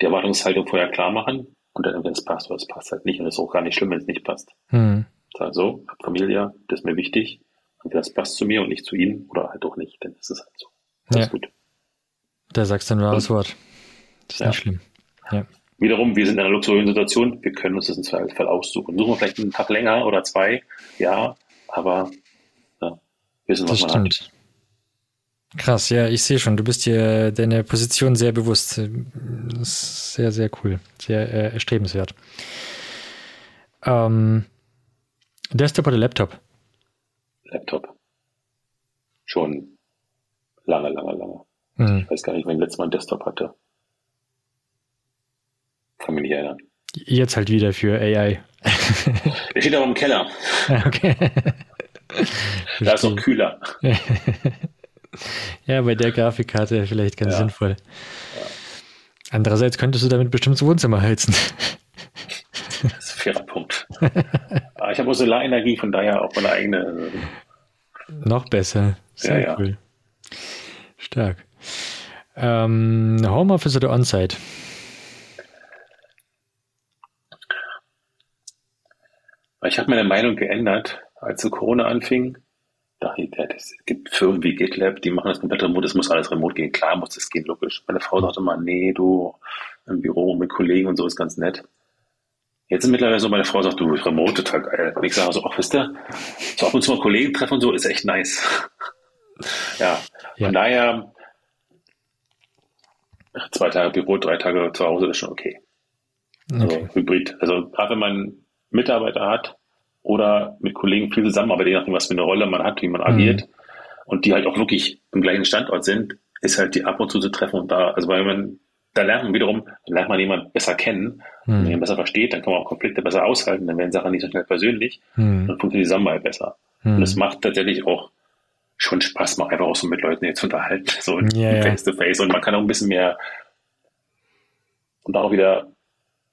die Erwartungshaltung vorher klar machen und dann, wenn es passt oder es passt halt nicht. Und es ist auch gar nicht schlimm, wenn es nicht passt. Mhm. Sag so, hab Familie, das ist mir wichtig. Und das passt zu mir und nicht zu ihnen oder halt auch nicht, dann ist es halt so. Alles ja. gut. Da sagst du ein wahres Wort. Das ist ja. nicht schlimm. Ja. Wiederum, wir sind in einer luxuriösen Situation, wir können uns das im Zweifelsfall aussuchen. Suchen wir vielleicht einen Tag länger oder zwei, ja, aber ja, wissen, was das man stimmt. hat. Krass, ja, ich sehe schon, du bist dir deine Position sehr bewusst. Das ist sehr, sehr cool, sehr äh, erstrebenswert. Ähm, Desktop oder Laptop? Laptop. Schon lange, lange, lange. Mhm. Ich weiß gar nicht, wann ich letztes Mal einen Desktop hatte. Kann mich nicht erinnern. Jetzt halt wieder für AI. Der steht aber im Keller. Okay. da ist noch kühler. ja, bei der Grafikkarte vielleicht ganz ja. sinnvoll. Ja. Andererseits könntest du damit bestimmt das Wohnzimmer heizen. Das ist ein fairer Punkt. ich habe auch Solarenergie, von daher auch meine eigene. Noch besser. Sehr ja, cool. Stark. Ähm, Homeoffice oder On-Site? Ich habe meine Meinung geändert, als so Corona anfing. Dachte ich, es gibt Firmen wie GitLab, die machen das komplett remote, es muss alles remote gehen. Klar muss das gehen, logisch. Meine Frau sagte mal, nee, du im Büro mit Kollegen und so ist ganz nett. Jetzt ist mittlerweile so, meine Frau sagt, du, remote total geil. Und ich sage so, ach, wisst ihr, so ab und zu mal Kollegen treffen und so, ist echt nice. ja, ja, von daher, zwei Tage Büro, drei Tage zu Hause ist schon okay. Also okay. Also Hybrid. Also gerade wenn man Mitarbeiter hat oder mit Kollegen viel zusammenarbeitet, je nachdem, was für eine Rolle man hat, wie man agiert, mhm. und die halt auch wirklich im gleichen Standort sind, ist halt die ab und zu zu treffen und da, also weil man, da lernt man wiederum, dann lernt man jemanden besser kennen, mhm. wenn man ihn besser versteht, dann kann man auch Konflikte besser aushalten, dann werden Sachen nicht so schnell persönlich, mhm. dann funktioniert die Zusammenarbeit besser. Mhm. Und es macht tatsächlich auch schon Spaß, mal einfach auch so mit Leuten jetzt unterhalten, so ja, face to face. Und man kann auch ein bisschen mehr und auch wieder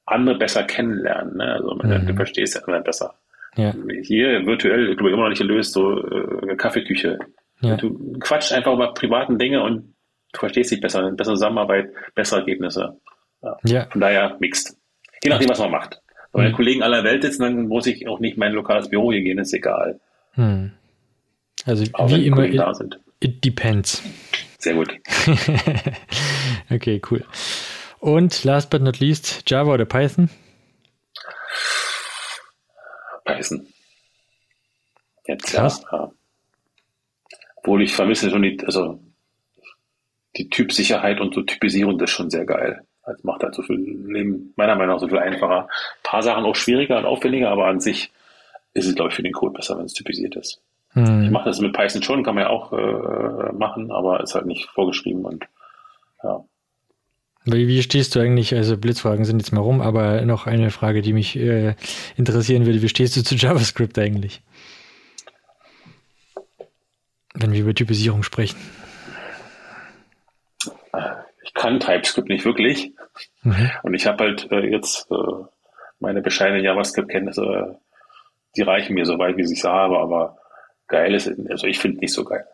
andere besser kennenlernen. Ne? Also man, mhm. du verstehst ja immer besser. Ja. Hier virtuell, du immer noch nicht gelöst, so äh, Kaffeeküche. Ja. Du quatschst einfach über privaten Dinge und du verstehst dich besser, bessere Zusammenarbeit, bessere Ergebnisse. Ja. ja. Von daher mixt. Je nachdem, was man macht. Wenn meine mhm. Kollegen aller Welt sitzen, dann muss ich auch nicht mein lokales Büro hier gehen, ist egal. Hm. Also Aber wie immer, it, it depends. Sehr gut. okay, cool. Und last but not least, Java oder Python? Python. Jetzt Krass. ja. Obwohl ich vermisse schon die, also die Typsicherheit und so Typisierung, das ist schon sehr geil. Das macht halt so viel Leben, meiner Meinung nach, so viel einfacher. Ein paar Sachen auch schwieriger und aufwendiger, aber an sich ist es, glaube ich, für den Code besser, wenn es typisiert ist. Hm. Ich mache das mit Python schon, kann man ja auch äh, machen, aber ist halt nicht vorgeschrieben und ja. Wie, wie stehst du eigentlich, also Blitzfragen sind jetzt mal rum, aber noch eine Frage, die mich äh, interessieren würde. Wie stehst du zu JavaScript eigentlich? Wenn wir über Typisierung sprechen. Ich kann TypeScript nicht wirklich. Mhm. Und ich habe halt äh, jetzt äh, meine bescheidenen JavaScript-Kenntnisse, die reichen mir so weit, wie ich sie habe, aber geil ist, also ich finde nicht so geil.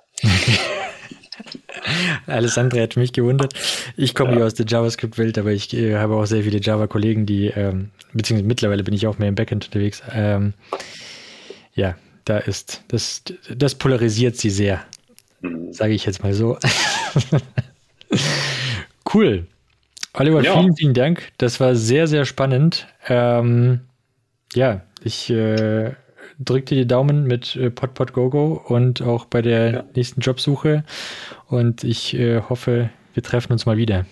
Alles andere hätte mich gewundert. Ich komme ja. hier aus der JavaScript-Welt, aber ich äh, habe auch sehr viele Java-Kollegen, die, ähm, beziehungsweise mittlerweile bin ich auch mehr im Backend unterwegs. Ähm, ja, da ist, das, das polarisiert sie sehr. Mhm. Sage ich jetzt mal so. cool. Oliver, ja. vielen, vielen Dank. Das war sehr, sehr spannend. Ähm, ja, ich äh, drück dir die Daumen mit äh, Podpod GoGo und auch bei der ja. nächsten Jobsuche. Und ich äh, hoffe, wir treffen uns mal wieder.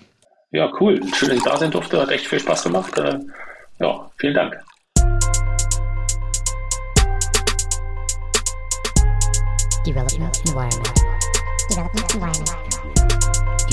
Ja, cool. Schön, dass ich da sein durfte. Hat echt viel Spaß gemacht. Äh, ja, vielen Dank. Development Environment. Development Environment.